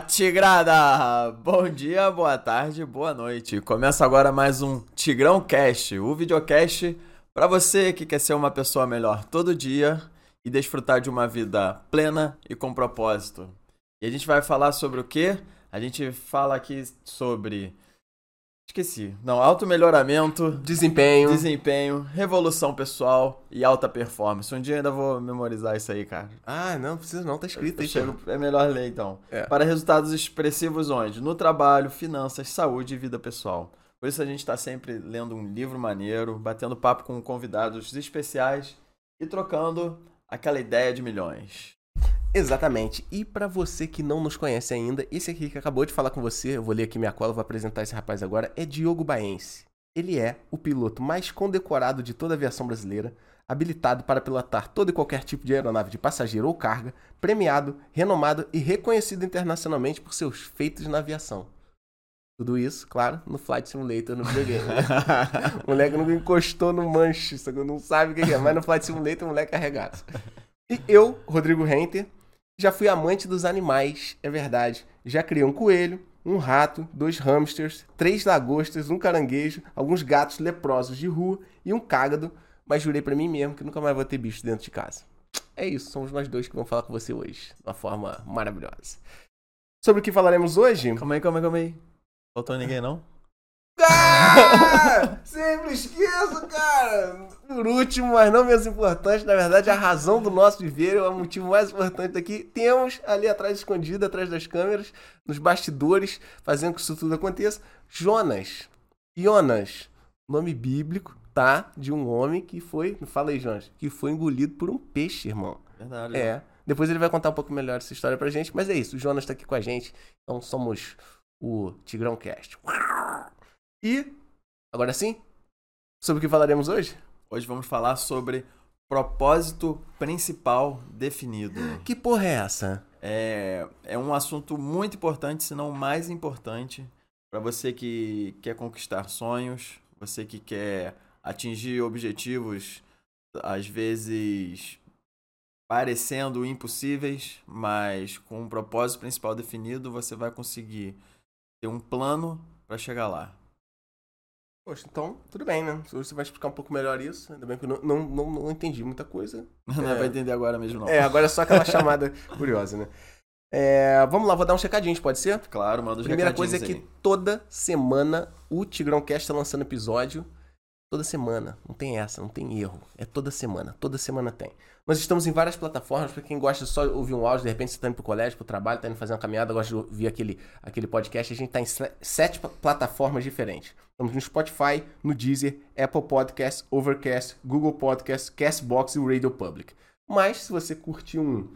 Tigrada! Bom dia, boa tarde, boa noite. Começa agora mais um Tigrão Cast, o videocast para você que quer ser uma pessoa melhor todo dia e desfrutar de uma vida plena e com propósito. E a gente vai falar sobre o quê? A gente fala aqui sobre Esqueci. Não, alto melhoramento, Desempenho. desempenho, revolução pessoal e alta performance. Um dia ainda vou memorizar isso aí, cara. Ah, não, precisa não, tá escrito aí. Chego- é melhor ler então. É. Para resultados expressivos onde? No trabalho, finanças, saúde e vida pessoal. Por isso a gente está sempre lendo um livro maneiro, batendo papo com convidados especiais e trocando aquela ideia de milhões. Exatamente. E pra você que não nos conhece ainda, esse aqui que acabou de falar com você, eu vou ler aqui minha cola, vou apresentar esse rapaz agora, é Diogo Baense. Ele é o piloto mais condecorado de toda a aviação brasileira, habilitado para pilotar todo e qualquer tipo de aeronave de passageiro ou carga, premiado, renomado e reconhecido internacionalmente por seus feitos na aviação. Tudo isso, claro, no Flight Simulator no videogame. o moleque nunca encostou no manche, só que não sabe o que é, mas no Flight Simulator o moleque é arregaço. E eu, Rodrigo Renter, já fui amante dos animais, é verdade. Já criei um coelho, um rato, dois hamsters, três lagostas, um caranguejo, alguns gatos leprosos de rua e um cágado, mas jurei pra mim mesmo que nunca mais vou ter bicho dentro de casa. É isso, somos nós dois que vamos falar com você hoje, de uma forma maravilhosa. Sobre o que falaremos hoje? Calma aí, calma aí, calma aí. Faltou ninguém não? Ah! Sempre esqueço, cara! Por último, mas não menos importante, na verdade, a razão do nosso viver, o motivo mais importante daqui, temos ali atrás, escondido, atrás das câmeras, nos bastidores, fazendo que isso tudo aconteça, Jonas. Jonas, nome bíblico, tá? De um homem que foi, fala aí, Jonas, que foi engolido por um peixe, irmão. Verdade. É. Depois ele vai contar um pouco melhor essa história pra gente, mas é isso, o Jonas tá aqui com a gente, então somos o Tigrão Cast. E, agora sim, sobre o que falaremos hoje? Hoje vamos falar sobre propósito principal definido. Que porra é essa? É, é um assunto muito importante, se não o mais importante, para você que quer conquistar sonhos, você que quer atingir objetivos, às vezes parecendo impossíveis, mas com um propósito principal definido, você vai conseguir ter um plano para chegar lá. Poxa, então, tudo bem, né? Se você vai explicar um pouco melhor isso, ainda bem que eu não, não, não, não entendi muita coisa. Não É. vai entender agora mesmo, não. É, agora é só aquela chamada curiosa, né? É, vamos lá, vou dar uns recadinhos, pode ser? Claro, manda os Primeira coisa é que toda semana o Tigrão Cast tá lançando episódio. Toda semana. Não tem essa, não tem erro. É toda semana. Toda semana tem. Nós estamos em várias plataformas. Pra quem gosta de só ouvir um áudio, de repente você tá indo pro colégio, pro trabalho, tá indo fazer uma caminhada, gosta de ouvir aquele, aquele podcast. A gente tá em se- sete pla- plataformas diferentes. Estamos no Spotify, no Deezer, Apple Podcasts, Overcast, Google Podcasts, Castbox e o Radio Public. Mas se você curtir um,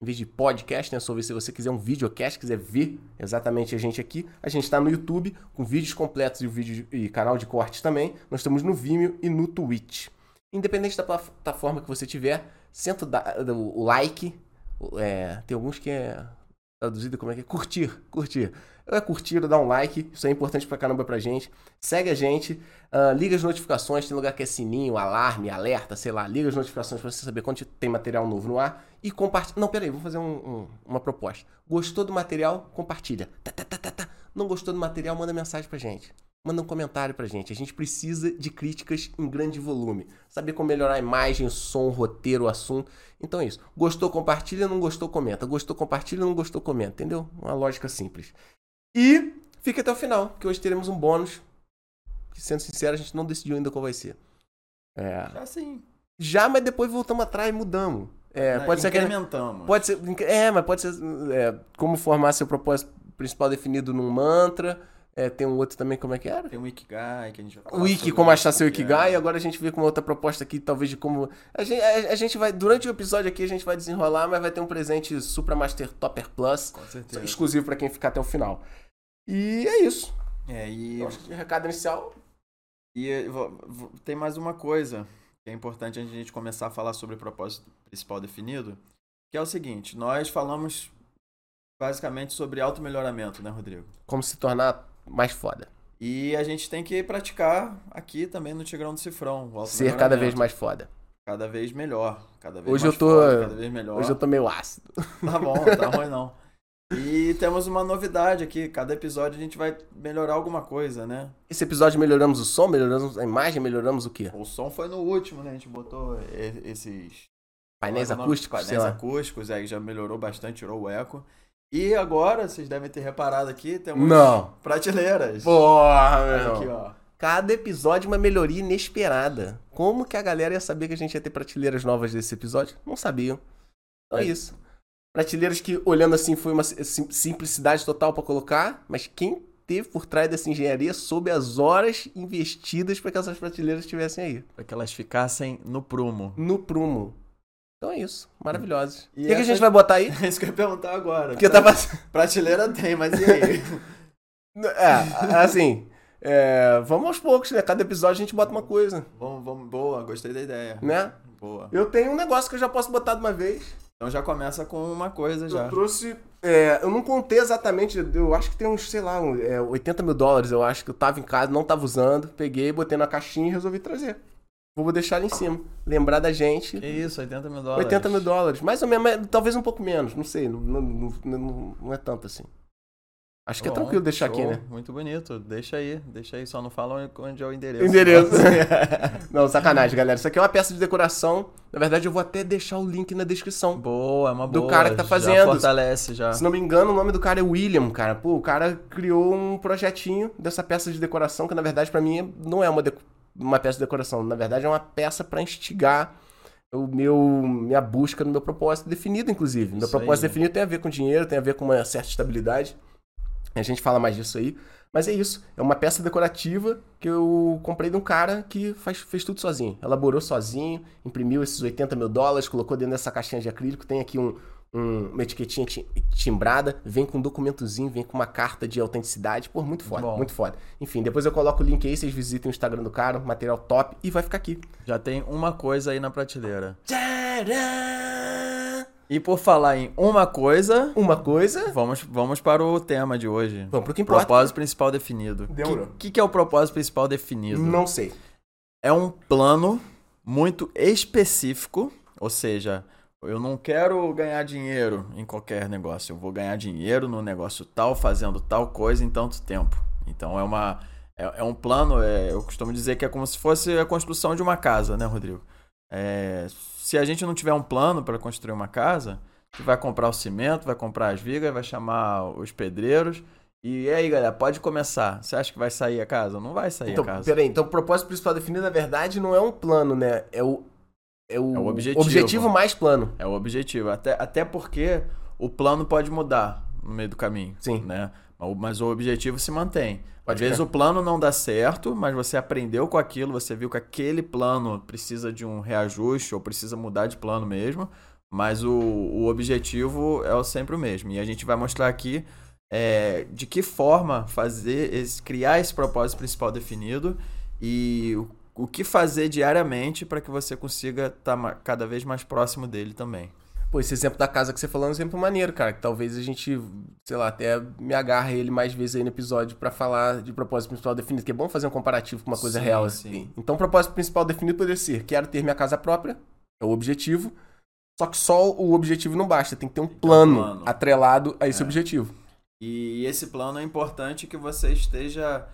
em vez de podcast, né? Sobre se você quiser um videocast, quiser ver exatamente a gente aqui, a gente está no YouTube com vídeos completos e, o vídeo, e canal de cortes também. Nós estamos no Vimeo e no Twitch. Independente da plataforma que você tiver, senta o, like. é, tem alguns que é traduzido como é que é? Curtir, curtir. É curtir, dar um like, isso é importante pra caramba pra gente. Segue a gente, ah, liga as notificações, tem lugar que é sininho, alarme, alerta, sei lá. Liga as notificações pra você saber quando tem material novo no ar. E compartilha. Não, peraí, vou fazer um- um- uma proposta. Gostou do material? Compartilha. Tá, tá, tá, tá, tá. Não gostou do material? Manda mensagem pra gente. Manda um comentário pra gente. A gente precisa de críticas em grande volume. Saber como melhorar a imagem, o som, o roteiro, o assunto. Então é isso. Gostou, compartilha. Não gostou, comenta. Gostou, compartilha. Não gostou, comenta. Entendeu? Uma lógica simples. E fica até o final, que hoje teremos um bônus. Que, sendo sincero, a gente não decidiu ainda qual vai ser. É. Já sim. Já, mas depois voltamos atrás e mudamos. É, pode ser que. Incrementamos. Pode ser. É, mas pode ser. é, como formar seu propósito principal definido num mantra. É, tem um outro também, como é que era? Tem um Ikigai que a gente vai falar O sobre como achar seu é. Ikigai, e agora a gente vê com uma outra proposta aqui, talvez de como. A gente, a, a gente vai. Durante o episódio aqui, a gente vai desenrolar, mas vai ter um presente Supra Master Topper Plus, Com certeza. exclusivo pra quem ficar até o final. E é isso. É, e, Eu acho que o recado inicial. e vou- tem mais uma coisa que é importante antes de a gente começar a falar sobre o propósito principal definido, que é o seguinte, nós falamos basicamente sobre auto-melhoramento, né, Rodrigo? Como se tornar mais foda. E a gente tem que praticar aqui também no Tigrão do Cifrão. o Ser cada vez mais foda. Cada vez melhor. Cada vez Hoje mais eu tô- foda, cada vez melhor. Hoje eu tô meio ácido. Tá bom, tá ruim não. E temos uma novidade aqui. Cada episódio a gente vai melhorar alguma coisa, né? Esse episódio melhoramos o som, melhoramos a imagem, melhoramos o quê? O som foi no último, né? A gente botou esses Painéis acústicos, Painéis acústicos, aí já melhorou bastante, tirou o eco. E agora, vocês devem ter reparado aqui, temos Não. prateleiras. Porra, meu aqui, ó. Cada episódio uma melhoria inesperada. Como que a galera ia saber que a gente ia ter prateleiras novas desse episódio? Não sabiam. Então é É. isso. Prateleiras que, olhando assim, foi uma sim- simplicidade total pra colocar, mas quem teve por trás dessa engenharia soube as horas investidas para que essas prateleiras estivessem aí. Pra que elas ficassem no prumo. No prumo. Então é isso. Maravilhosos. E O que, que a essa- gente vai botar aí? É isso que eu ia perguntar agora. Porque tava. Prateleira tem, mas e aí? É, assim. é, vamos aos poucos, né? Cada episódio a gente bota uma coisa, vamos, vamos, boa, gostei da ideia. né? Boa. Eu tenho um negócio que eu já posso botar de uma vez. Então já começa com uma coisa já. Eu trouxe. é, eu não contei exatamente, eu acho que tem uns, sei lá, um, é, 80 mil dólares, eu acho que eu tava em casa, não tava usando. Peguei, botei na caixinha e resolvi trazer. Vou deixar ali em cima. Lembrar da gente. Que isso, 80 mil dólares. 80 mil dólares. Mais ou menos, mas talvez um pouco menos, não sei. Não, não, não, não- não é tanto assim. Acho que é Bom, tranquilo deixar aqui, show, né? Muito bonito. Deixa aí, deixa aí. Só não fala onde é o endereço. Endereço. não, sacanagem, galera. Isso aqui é uma peça de decoração. Na verdade, eu vou até deixar o link na descrição. Boa, é uma Do boa. cara que tá Já fazendo. fortalece já. Se não me engano, o nome do cara é William, cara. Pô, o cara criou um projetinho dessa peça de decoração que, na verdade, pra mim não é uma, deco- uma peça de decoração. Na verdade, é uma peça pra instigar o meu minha busca no meu propósito definido, inclusive. Meu Isso propósito aí. definido tem a ver com dinheiro, tem a ver com uma certa estabilidade. A gente fala mais disso aí. Mas é isso. É uma peça decorativa que eu comprei de um cara que faz, fez tudo sozinho. Elaborou sozinho, imprimiu esses 80 mil dólares, colocou dentro dessa caixinha de acrílico. Tem aqui um, um- uma etiquetinha ti- timbrada, vem com um documentozinho, vem com uma carta de autenticidade. Pô, muito foda, Bom. muito foda. Enfim, depois eu coloco o link aí, vocês visitem o Instagram do cara, material top, e vai ficar aqui. Já tem uma coisa aí na prateleira. Tcharam! E por falar em uma coisa, Uma coisa. vamos, vamos para o tema de hoje. Vamos pro que importa. Propósito principal definido. O Demorou. que, que é o propósito principal definido? Não sei. É um plano muito específico, ou seja, eu não quero ganhar dinheiro em qualquer negócio. Eu vou ganhar dinheiro no negócio tal, fazendo tal coisa em tanto tempo. Então é uma é, é um plano. é, eu costumo dizer que é como se fosse a construção de uma casa, né, Rodrigo? É, se a gente não tiver um plano para construir uma casa, vai comprar o cimento, vai comprar as vigas, vai chamar os pedreiros. E aí, galera, pode começar. Você acha que vai sair a casa? Não vai sair Então, a casa. peraí, então o propósito principal definido, na verdade, não é um plano, né? É o. É o, É o objetivo. mais plano. É o objetivo. Até, até porque o plano pode mudar no meio do caminho. Sim. Né? Mas o- objetivo se mantém. Pode Às vezes o plano não dá certo, mas você aprendeu com aquilo, você viu que aquele plano precisa de um reajuste ou precisa mudar de plano mesmo. Mas o, o objetivo é sempre o mesmo. E a gente vai mostrar aqui é, de que forma fazer esse, criar esse propósito principal definido e o, o que fazer diariamente para que você consiga estar cada vez mais próximo dele também. Pô, esse exemplo da casa que você falou é um exemplo maneiro, cara. Que talvez a gente, sei lá, até me agarre ele mais vezes aí no episódio pra falar de propósito principal definido. Que é bom fazer um comparativo com uma coisa Sim, real sim. assim. Então, o propósito principal definido poderia ser: quero ter minha casa própria, é o objetivo. Só que só o objetivo não basta, tem que ter um ter um plano, plano. atrelado a esse É. objetivo. E esse plano é importante que você esteja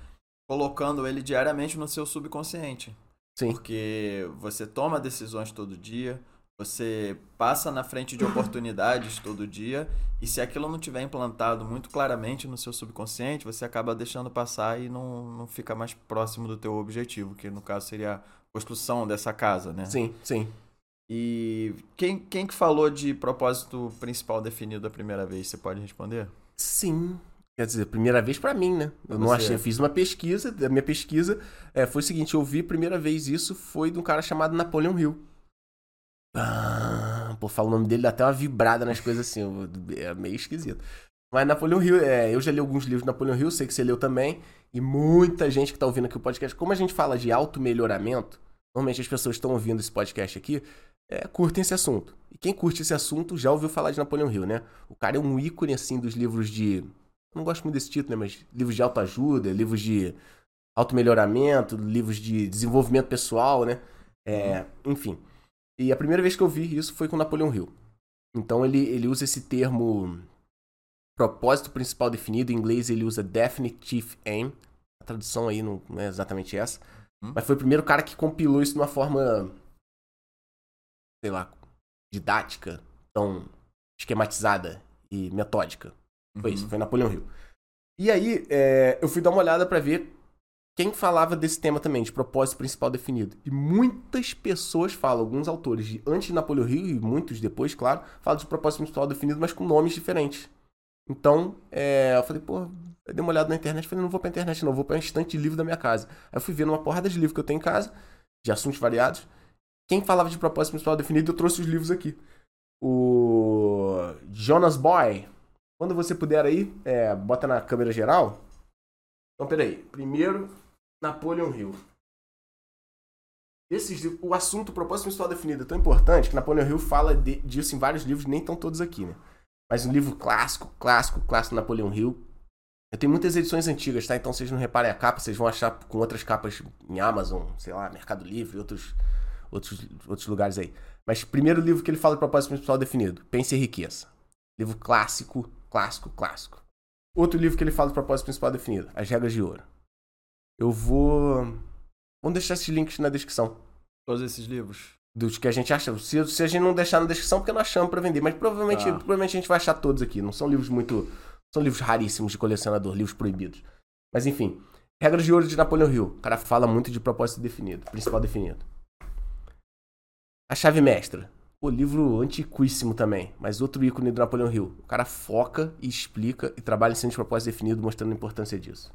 colocando ele diariamente no seu subconsciente. Sim. Porque você toma decisões todo dia, você passa na frente de oportunidades todo dia, e se aquilo não tiver implantado muito claramente no seu subconsciente, você acaba deixando passar e não, não fica mais próximo do teu objetivo, que no caso seria a construção dessa casa, né? Sim, sim. E quem, quem que falou de propósito principal definido a primeira vez? Você pode responder? Sim. Quer dizer, primeira vez pra mim, né? Eu não Você. achei. Eu fiz uma pesquisa. A minha pesquisa é, foi o seguinte: eu vi a primeira vez isso foi de um cara chamado Napoleon Hill. Pô, fala o nome dele, dá até uma vibrada nas coisas assim. É meio esquisito. Mas Napoleon Hill, é, eu já li alguns livros de Napoleon Hill, sei que você leu também. E muita gente que tá ouvindo aqui o podcast, como a gente fala de auto-melhoramento, normalmente as pessoas estão ouvindo esse podcast aqui, é, curtem esse assunto. E quem curte esse assunto já ouviu falar de Napoleon Hill, né? O cara é um ícone, assim, dos livros de. Não gosto muito desse título, né? Mas livros de autoajuda, livros de auto-melhoramento, livros de desenvolvimento pessoal, né? É, enfim. E a primeira vez que eu vi isso foi com Napoleon Hill. Então ele, ele usa esse termo propósito principal definido. Em inglês ele usa Definitive Aim. A tradução aí não, não é exatamente essa. Hum. Mas foi o primeiro cara que compilou isso de uma forma, sei lá, didática, tão esquematizada e metódica. Foi Uhum. isso, foi Napoleão Hill. E aí, é, eu fui dar uma olhada pra ver quem falava desse tema também, de propósito principal definido. E muitas pessoas falam, alguns autores de antes de Napoleão Hill e muitos depois, claro, falam de propósito principal definido, mas com nomes diferentes. Então, é, eu falei, pô, eu dei uma olhada na internet, falei, não vou pra internet não, vou pra estante de livro da minha casa. Aí eu fui vendo uma porrada de livros que eu tenho em casa, de assuntos variados. Quem falava de propósito principal definido, eu trouxe os livros aqui. O Jonas Boy, quando você puder aí, é, bota na câmera geral. Então, peraí. Primeiro, Napoleon Hill. Esses, o assunto, o propósito principal definido é tão importante que Napoleon Hill fala de- disso em vários livros, nem estão todos aqui, né? Mas um livro clássico, clássico, clássico Napoleon Hill. Eu tenho muitas edições antigas, tá? Então vocês não reparem a capa, vocês vão achar com outras capas em Amazon, sei lá, Mercado Livre, outros, outros, outros lugares aí. Mas primeiro livro que ele fala de propósito principal definido, Pense em Riqueza. Livro clássico, clássico, clássico. Outro livro que ele fala de propósito principal definido, As Regras de Ouro. Eu vou. Vamos deixar esses links na descrição. Todos esses livros. Dos que a gente acha. Se, se a gente não deixar na descrição, porque não achamos pra vender. Mas provavelmente, Tá. provavelmente a gente vai achar todos aqui. Não são livros muito. São livros raríssimos de colecionador, livros proibidos. Mas enfim. Regras de Ouro de Napoleão Hill. O cara fala muito de propósito definido, principal definido. A Chave Mestra. O livro antiquíssimo também, mas outro ícone do Napoleão Hill. O cara foca e explica e trabalha em cima de propósito definido, mostrando a importância disso.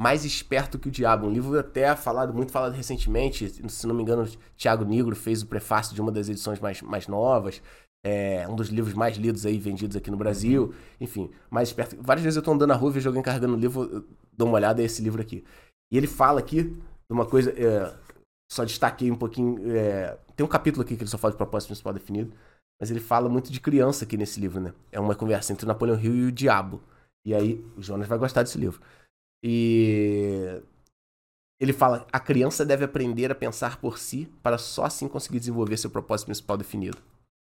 Mais Esperto que o Diabo, um livro até falado, muito falado recentemente, se não me engano, Tiago Negro fez o prefácio de uma das edições mais, mais novas, é um dos livros mais lidos aí, vendidos aqui no Brasil, enfim, Mais Esperto. Várias vezes eu tô andando na rua, vejo alguém carregando um livro, dou uma olhada, é esse livro aqui. E ele fala aqui de uma coisa, é, só destaquei um pouquinho, é, tem um capítulo aqui que ele só fala de propósito principal definido, mas ele fala muito de criança aqui nesse livro, né? É uma conversa entre Napoleão Hill e o Diabo. E aí, o Jonas vai gostar desse livro. E ele fala: a criança deve aprender a pensar por si para só assim conseguir desenvolver seu propósito principal definido.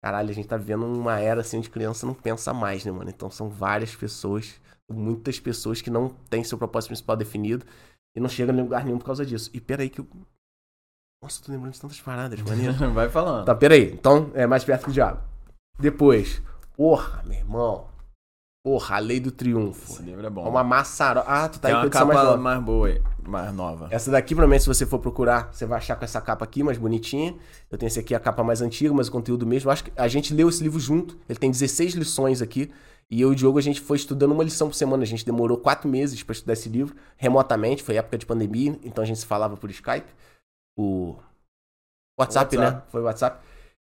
Caralho, a gente tá vivendo uma era assim onde criança não pensa mais, né, mano? Então são várias pessoas, muitas pessoas que não têm seu propósito principal definido e não chegam em lugar nenhum por causa disso. E peraí que eu. Nossa, tô lembrando de tantas paradas, maneiro. Vai falando. Tá, peraí. Então, é mais perto que o diabo. Depois, porra, meu irmão. Porra, a lei do triunfo. Esse livro é bom. É uma maçaroca. Ah, tu tá Tem aí com edição capa mais mais, boa aí, mais nova. Essa daqui, provavelmente, se você for procurar, você vai achar com essa capa aqui, mais bonitinha. Eu tenho esse aqui, a capa mais antiga, mas o conteúdo mesmo. Eu acho que a gente leu esse livro junto. Ele tem 16 lições aqui. E eu e o Diogo, a gente foi estudando uma lição por semana. A gente demorou quatro meses pra estudar esse livro, remotamente. Foi época de pandemia, então a gente se falava por Skype. O WhatsApp, WhatsApp. né? Foi WhatsApp.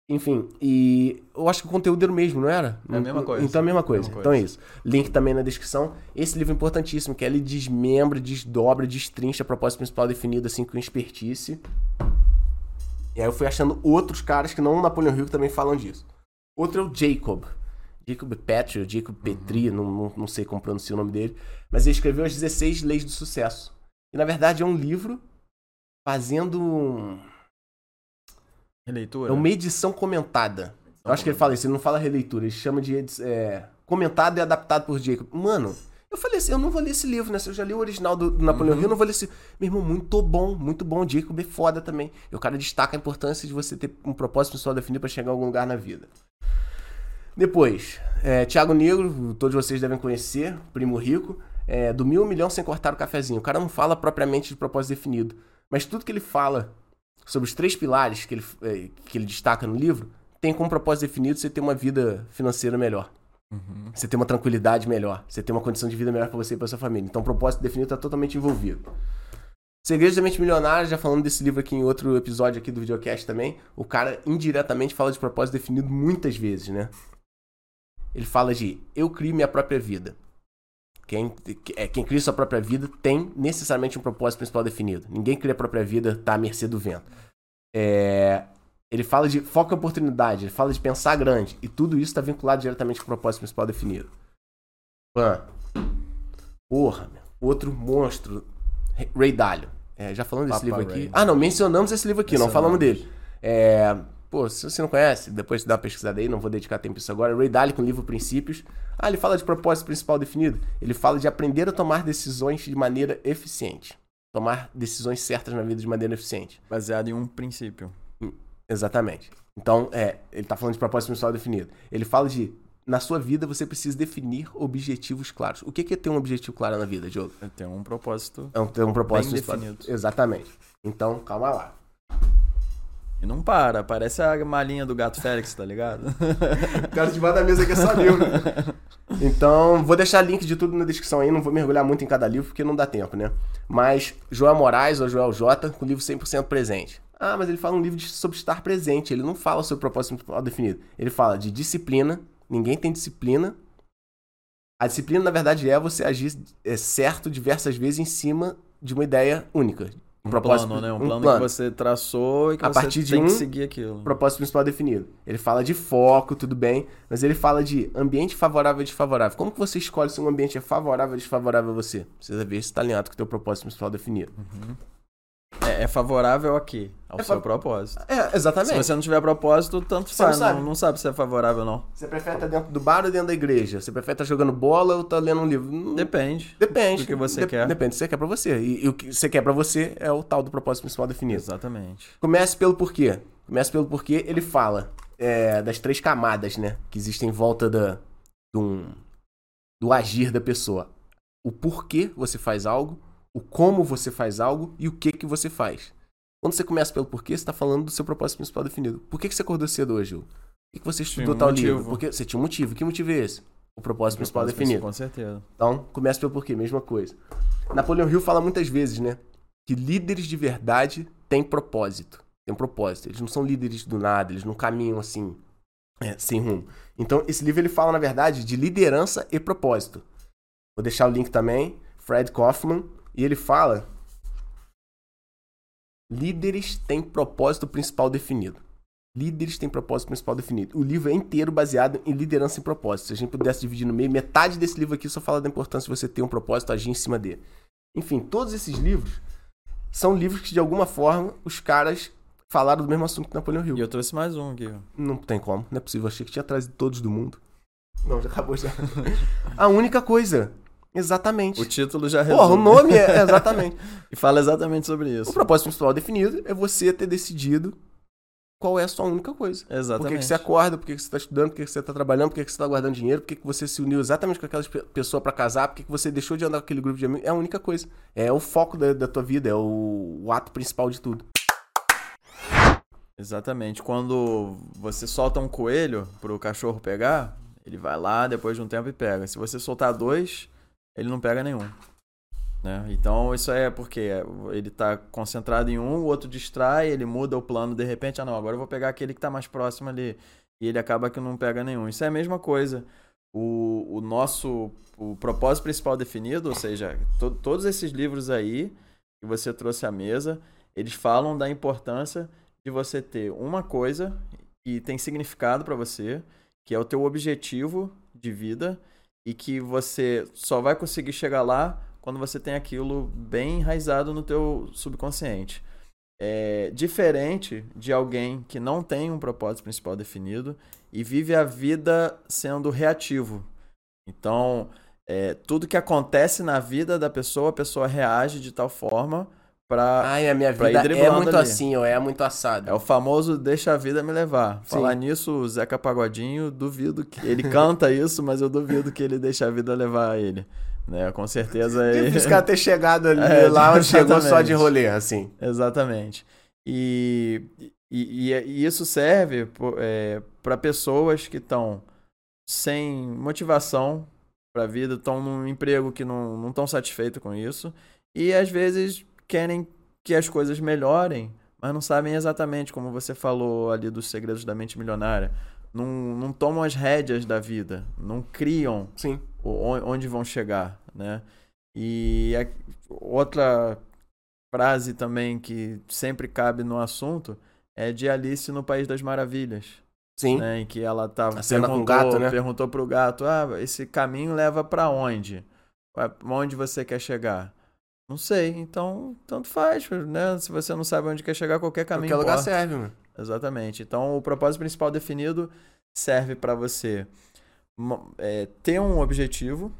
Enfim, e eu acho que o conteúdo era o mesmo, não era? É a mesma coisa. Então é a mesma coisa. Mesma Então é coisa. isso. Link também na descrição. Esse livro é importantíssimo, que ele desmembra, desdobra, destrincha a propósito principal definido assim com expertise. E aí eu fui achando outros caras que não o Napoleão Hill que também falam disso. Outro é o Jacob. Jacob Petri, ou Jacob Petri, não, não, não sei como pronunciar o nome dele. Mas ele escreveu as 16 Leis do Sucesso. E na verdade é um livro fazendo um- Releitura? é uma edição comentada. Eu acho que ele fala isso, ele não fala releitura, ele chama de é, comentado e adaptado por Jacob. Mano, eu falei assim, eu não vou ler esse livro, né? Se eu já li o original do, do Napoleão Hill, eu não vou ler esse. Meu irmão, muito bom, muito bom. Jacob é foda também. E o cara destaca a importância de você ter um propósito pessoal definido pra chegar a algum lugar na vida. Depois, é, Tiago Negro, todos vocês devem conhecer, primo rico, é, do mil milhão sem cortar o cafezinho. O cara não fala propriamente de propósito definido, mas tudo que ele fala sobre os três pilares que ele, é, que ele destaca no livro tem como propósito definido você ter uma vida financeira melhor. Uhum. Você ter uma tranquilidade melhor. Você ter uma condição de vida melhor pra você e pra sua família. Então o propósito definido tá totalmente envolvido. Segredos da Mente Milionária, já falando desse livro aqui em outro episódio aqui do videocast também, o cara indiretamente fala de propósito definido muitas vezes, né? Ele fala de eu crio minha própria vida. Quem, é, quem cria sua própria vida tem necessariamente um propósito principal definido. Ninguém cria a própria vida, tá à mercê do vento. É, ele fala de foco e oportunidade, ele fala de pensar grande. E tudo isso está vinculado diretamente com o propósito principal definido. Pan. Porra, meu. Outro monstro. Ray Dalio. É, já falando desse Papa livro aqui. Ray. Ah, não, mencionamos esse livro aqui, não falamos dele. É, pô, se você não conhece, depois dá uma pesquisada aí, não vou dedicar tempo a isso agora. Ray Dalio com o livro Princípios. Ah, ele fala de propósito principal definido. Ele fala de aprender a tomar decisões de maneira eficiente. Tomar decisões certas na vida de maneira eficiente. Baseado em um princípio. Exatamente. Então, é, ele tá falando de propósito principal definido. Ele fala de, na sua vida, você precisa definir objetivos claros. O que é ter um objetivo claro na vida, Diogo? É ter um propósito. É um, ter um propósito Bem definido. Exatamente. Então, calma lá. E não para, parece a malinha do gato Félix, tá ligado? O cara debaixo da mesa aqui é só livro. Então, vou deixar link de tudo na descrição aí, não vou mergulhar muito em cada livro porque não dá tempo, né? Mas Joel Moraes ou Joel J, com o livro 100% presente. Ah, mas ele fala um livro de- sobre estar presente, ele não fala sobre propósito principal definido. Ele fala de disciplina, ninguém tem disciplina. A disciplina, na verdade, é você agir é, certo diversas vezes em cima de uma ideia única. Um plano, né? Um, plano, que você traçou e que A você partir de tem um que seguir aquilo. propósito principal definido. Ele fala de foco, tudo bem, mas ele fala de ambiente favorável e desfavorável. Como que você escolhe se um ambiente é favorável ou desfavorável a você? Precisa ver se está alinhado com o teu propósito principal definido. É, é favorável a quê? Ao É seu fa- propósito. É, Se exatamente. você não tiver propósito, tanto Você não faz. Não, sabe. não sabe se é favorável ou não. Você prefere estar dentro do bar ou dentro da igreja? Você prefere estar jogando bola ou estar lendo um livro? Hum, Depende. Depende. do que você Dep- quer. Depende do que você quer pra você. E, e o que você quer pra você é o tal do propósito principal definido. Exatamente. Comece pelo porquê. Comece pelo porquê. Ele fala é, das três camadas, né? Que existem em volta da, do, do agir da pessoa. O porquê você faz algo, o como você faz algo e o que que você faz. Quando você começa pelo porquê, você está falando do seu propósito principal definido. Por que, que você acordou cedo hoje, Ju? Por que, que você estudou um tal motivo. livro? Porque você tinha um motivo. Que motivo é esse? O propósito principal Propósito, definido. Com certeza. Então, começa pelo porquê, mesma coisa. Napoleão Hill fala muitas vezes, né? Que líderes de verdade têm propósito. Têm propósito. Eles não são líderes do nada, eles não caminham assim, é, sem rumo. Então, esse livro ele fala, na verdade, de liderança e propósito. Vou deixar o link também, Fred Kaufman, e ele fala: líderes têm propósito principal definido. Líderes têm propósito principal definido. O livro é inteiro baseado em liderança e propósito. Se a gente pudesse dividir no meio, metade desse livro aqui só fala da importância de você ter um propósito, agir em cima dele. Enfim, todos esses livros são livros que, de alguma forma, os caras falaram do mesmo assunto que Napoleão Hill. E eu trouxe mais um aqui. ó. Não tem como, não é possível. Achei que tinha trazido todos do mundo. Não, já acabou já. A única coisa. Exatamente. O título já Porra, o resume. nome é exatamente. E fala exatamente sobre o isso. propósito principal definido é você ter decidido qual é a sua única coisa. Por que, Exatamente. que você acorda, por que, que você está estudando, por que, que você está trabalhando, por que, que você está guardando dinheiro, por que, que você se uniu exatamente com aquelas pe- pessoas para casar, por que, que você deixou de andar com aquele grupo de amigos. É a única coisa. É o foco da, da tua vida, é o, o ato principal de tudo. Exatamente. Quando você solta um coelho pro cachorro pegar, ele vai lá depois de um tempo e pega. Se você soltar dois, ele não pega nenhum. Né? Então isso é porque ele tá concentrado em um, o outro distrai, ele muda o plano de repente, ah não, agora eu vou pegar aquele que tá mais próximo ali. E ele acaba que não pega nenhum. Isso é a mesma coisa. O, o nosso o propósito principal definido, ou seja, to- todos esses livros aí que você trouxe à mesa, eles falam da importância de você ter uma coisa que tem significado para você, que é o teu objetivo de vida e que você só vai conseguir chegar lá quando você tem aquilo bem enraizado no teu subconsciente. É diferente de alguém que não tem um propósito principal definido e vive a vida sendo reativo. Então, é, tudo que acontece na vida da pessoa, a pessoa reage de tal forma para Ai, a minha pra vida é muito ali. assim, ou é muito assado. é o famoso deixa a vida me levar. Sim. Falar nisso, o Zeca Pagodinho, duvido que ele canta isso, mas eu duvido que ele deixe a vida levar ele. Né? Com certeza ele... Difícil cara ter chegado ali É, lá onde chegou só de rolê, assim. Exatamente. E, e, e- isso serve para pessoas que estão sem motivação para a vida, estão num emprego que não estão satisfeitos com isso e às vezes querem que as coisas melhorem, mas não sabem exatamente, como você falou ali dos segredos da mente milionária. Não, não tomam as rédeas da vida, não criam Sim. onde vão chegar, né? E a- outra frase também que sempre cabe no assunto é de Alice no País das Maravilhas, Sim. né? Em que ela tava o perguntou, gato, né? perguntou pro gato: "Ah, esse caminho leva pra onde? Pra Onde você quer chegar?" Não sei, então tanto faz, né? Se você não sabe onde quer chegar, qualquer caminho Qualquer lugar importa. serve, mano. Exatamente. Então, o propósito principal definido serve para você é, ter um objetivo,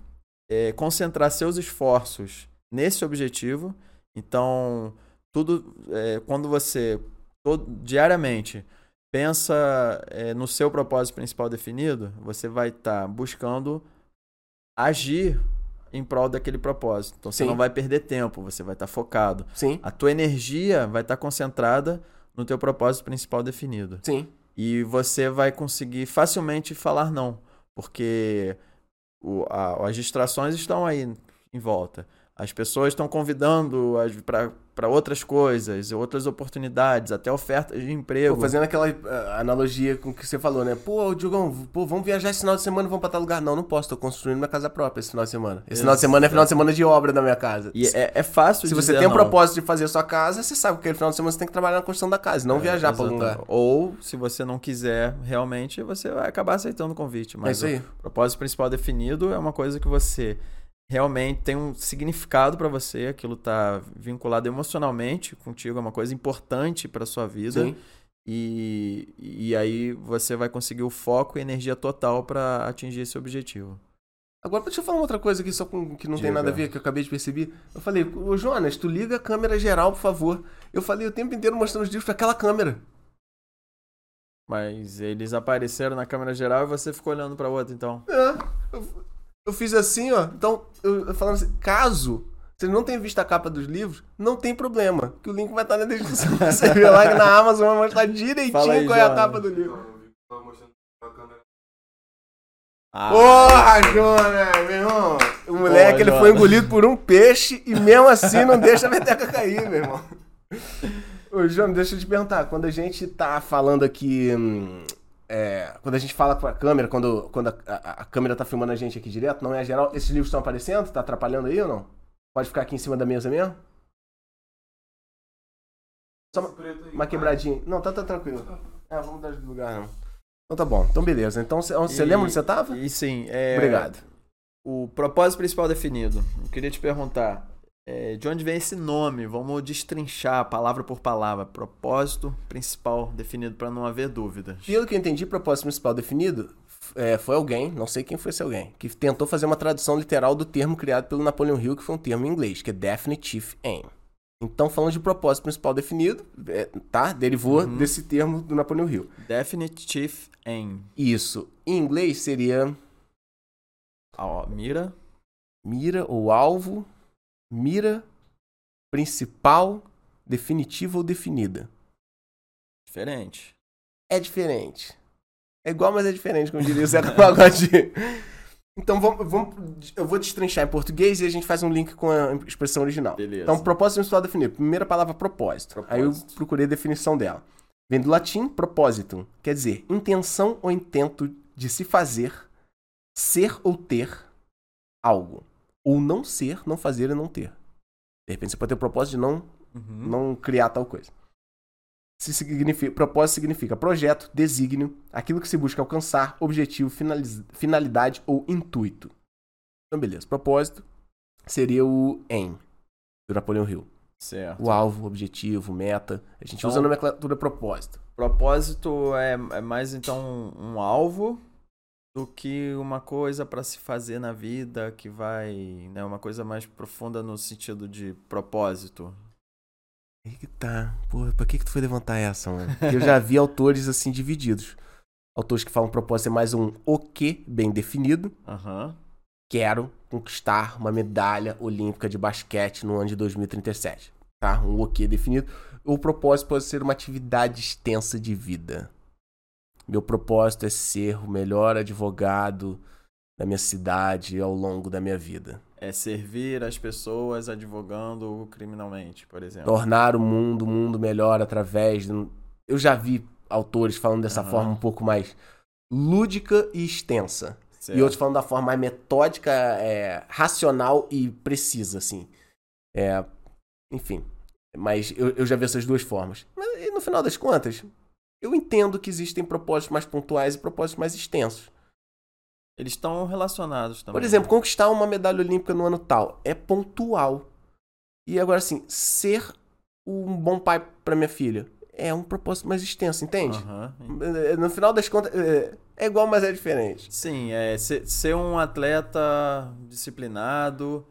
é, concentrar seus esforços nesse objetivo. Então, tudo é, quando você todo, diariamente pensa é, no seu propósito principal definido, você vai estar tá buscando agir em prol daquele propósito. Então, você Sim. não vai perder tempo, você vai estar tá focado. Sim. A tua energia vai estar tá concentrada no teu propósito principal definido. Sim. E você vai conseguir facilmente falar não, porque o, a, as distrações estão aí em volta. As pessoas estão convidando para outras coisas, outras oportunidades, até ofertas de emprego. Pô, fazendo aquela uh, analogia com o que você falou, né? Pô, Diogão, pô, vamos viajar esse final de semana e vamos para tal lugar. Não, não posso, tô construindo minha casa própria esse final de semana. Esse Exato. final de semana é final de semana de obra da minha casa. E é, é fácil Se você tem o propósito de fazer a sua casa, você sabe que aquele final de semana você tem que trabalhar na construção da casa, não é, viajar para algum lugar. Ou, se você não quiser realmente, você vai acabar aceitando o convite. Mas é isso aí. o propósito principal definido é uma coisa que você realmente tem um significado para você, aquilo tá vinculado emocionalmente contigo, é uma coisa importante para sua vida. Sim. E, e aí você vai conseguir o foco e energia total para atingir esse objetivo. Agora, deixa eu falar uma outra coisa aqui, só com, que não Diga. tem nada a ver, que eu acabei de perceber. Eu falei, ô Jonas, tu liga a câmera geral, por favor. Eu falei o tempo inteiro mostrando os livros para aquela câmera. Mas eles apareceram na câmera geral e você ficou olhando para outra, então. É. Eu, eu fiz assim, ó. Então, eu, falando assim, caso você não tenha visto a capa dos livros, não tem problema. Que o link vai estar na descrição. Você vê lá na Amazon, vai mostrar direitinho aí, qual é a capa do livro. Ah, Porra, Jonas, meu irmão. O moleque, ele foi engolido por um peixe e mesmo assim não deixa a meteca cair, meu irmão. Ô, Jonas, deixa eu te perguntar. Quando a gente tá falando aqui hum, é, quando a gente fala com a câmera, quando, quando a, a, a, câmera tá filmando a gente aqui direto, não é geral, esses livros estão aparecendo? Tá atrapalhando aí ou não? Pode ficar aqui em cima da mesa mesmo? Só uma, uma quebradinha. Não, tá, tá tranquilo. É, vamos dar de lugar não. Então tá bom. Então beleza. Então você lembra onde você tava? E sim, é, Obrigado. O propósito principal definido. Eu queria te perguntar, é, de onde vem esse nome? Vamos destrinchar palavra por palavra. Propósito principal definido para não haver dúvidas. Pelo que eu entendi, propósito principal definido é, foi alguém, não sei quem foi esse alguém, que tentou fazer uma tradução literal do termo criado pelo Napoleon Hill, que foi um termo em inglês, que é Definitive Aim. Então, falando de propósito principal definido, é, tá? Derivou uhum. desse termo do Napoleon Hill. Definitive Aim. Isso. Em inglês seria. A mira. Mira ou alvo mira principal, definitiva ou definida? Diferente. É diferente. É igual, mas é diferente, como diria o Zé Pagode. Então vamos, vamos, eu vou destrinchar em português e a gente faz um link com a expressão original. Beleza. Então, propósito principal definido. Primeira palavra, propósito. propósito. Aí eu procurei a definição dela. Vem do latim propositum, quer dizer intenção ou intento de se fazer, ser ou ter algo. Ou não ser, não fazer e não ter. De repente você pode ter o propósito de não, uhum. não criar tal coisa. Se significa, propósito significa projeto, desígnio, aquilo que se busca alcançar, objetivo, finalidade ou intuito. Então, beleza. Propósito seria o aim, do Napoleão Hill. Certo. O alvo, objetivo, meta. A gente então, usa a nomenclatura propósito. Propósito é, é mais, então, um alvo do que uma coisa para se fazer na vida que vai, né, uma coisa mais profunda no sentido de propósito. Tá. Porra, pra que que tu foi levantar essa, mano? Porque eu já vi autores assim divididos. Autores que falam propósito é mais um o que bem definido. Uhum. Quero conquistar uma medalha olímpica de basquete no ano de 2037. Tá? Um o que definido. O propósito pode ser uma atividade extensa de vida. Meu propósito é ser o melhor advogado da minha cidade ao longo da minha vida. É servir as pessoas advogando criminalmente, por exemplo. Tornar o mundo um mundo melhor através. De... Eu já vi autores falando dessa uhum. forma um pouco mais lúdica e extensa. Certo. E outros falando da forma mais metódica, é, racional e precisa, assim. É, enfim. Mas eu, eu já vi essas duas formas. Mas no final das contas, eu entendo que existem propósitos mais pontuais e propósitos mais extensos. Eles estão relacionados também. Por exemplo, conquistar uma medalha olímpica no ano tal é pontual. E agora, assim, ser um bom pai para minha filha é um propósito mais extenso, entende? É, No final das contas, é, é igual, mas é diferente. Sim, é ser, ser um atleta disciplinado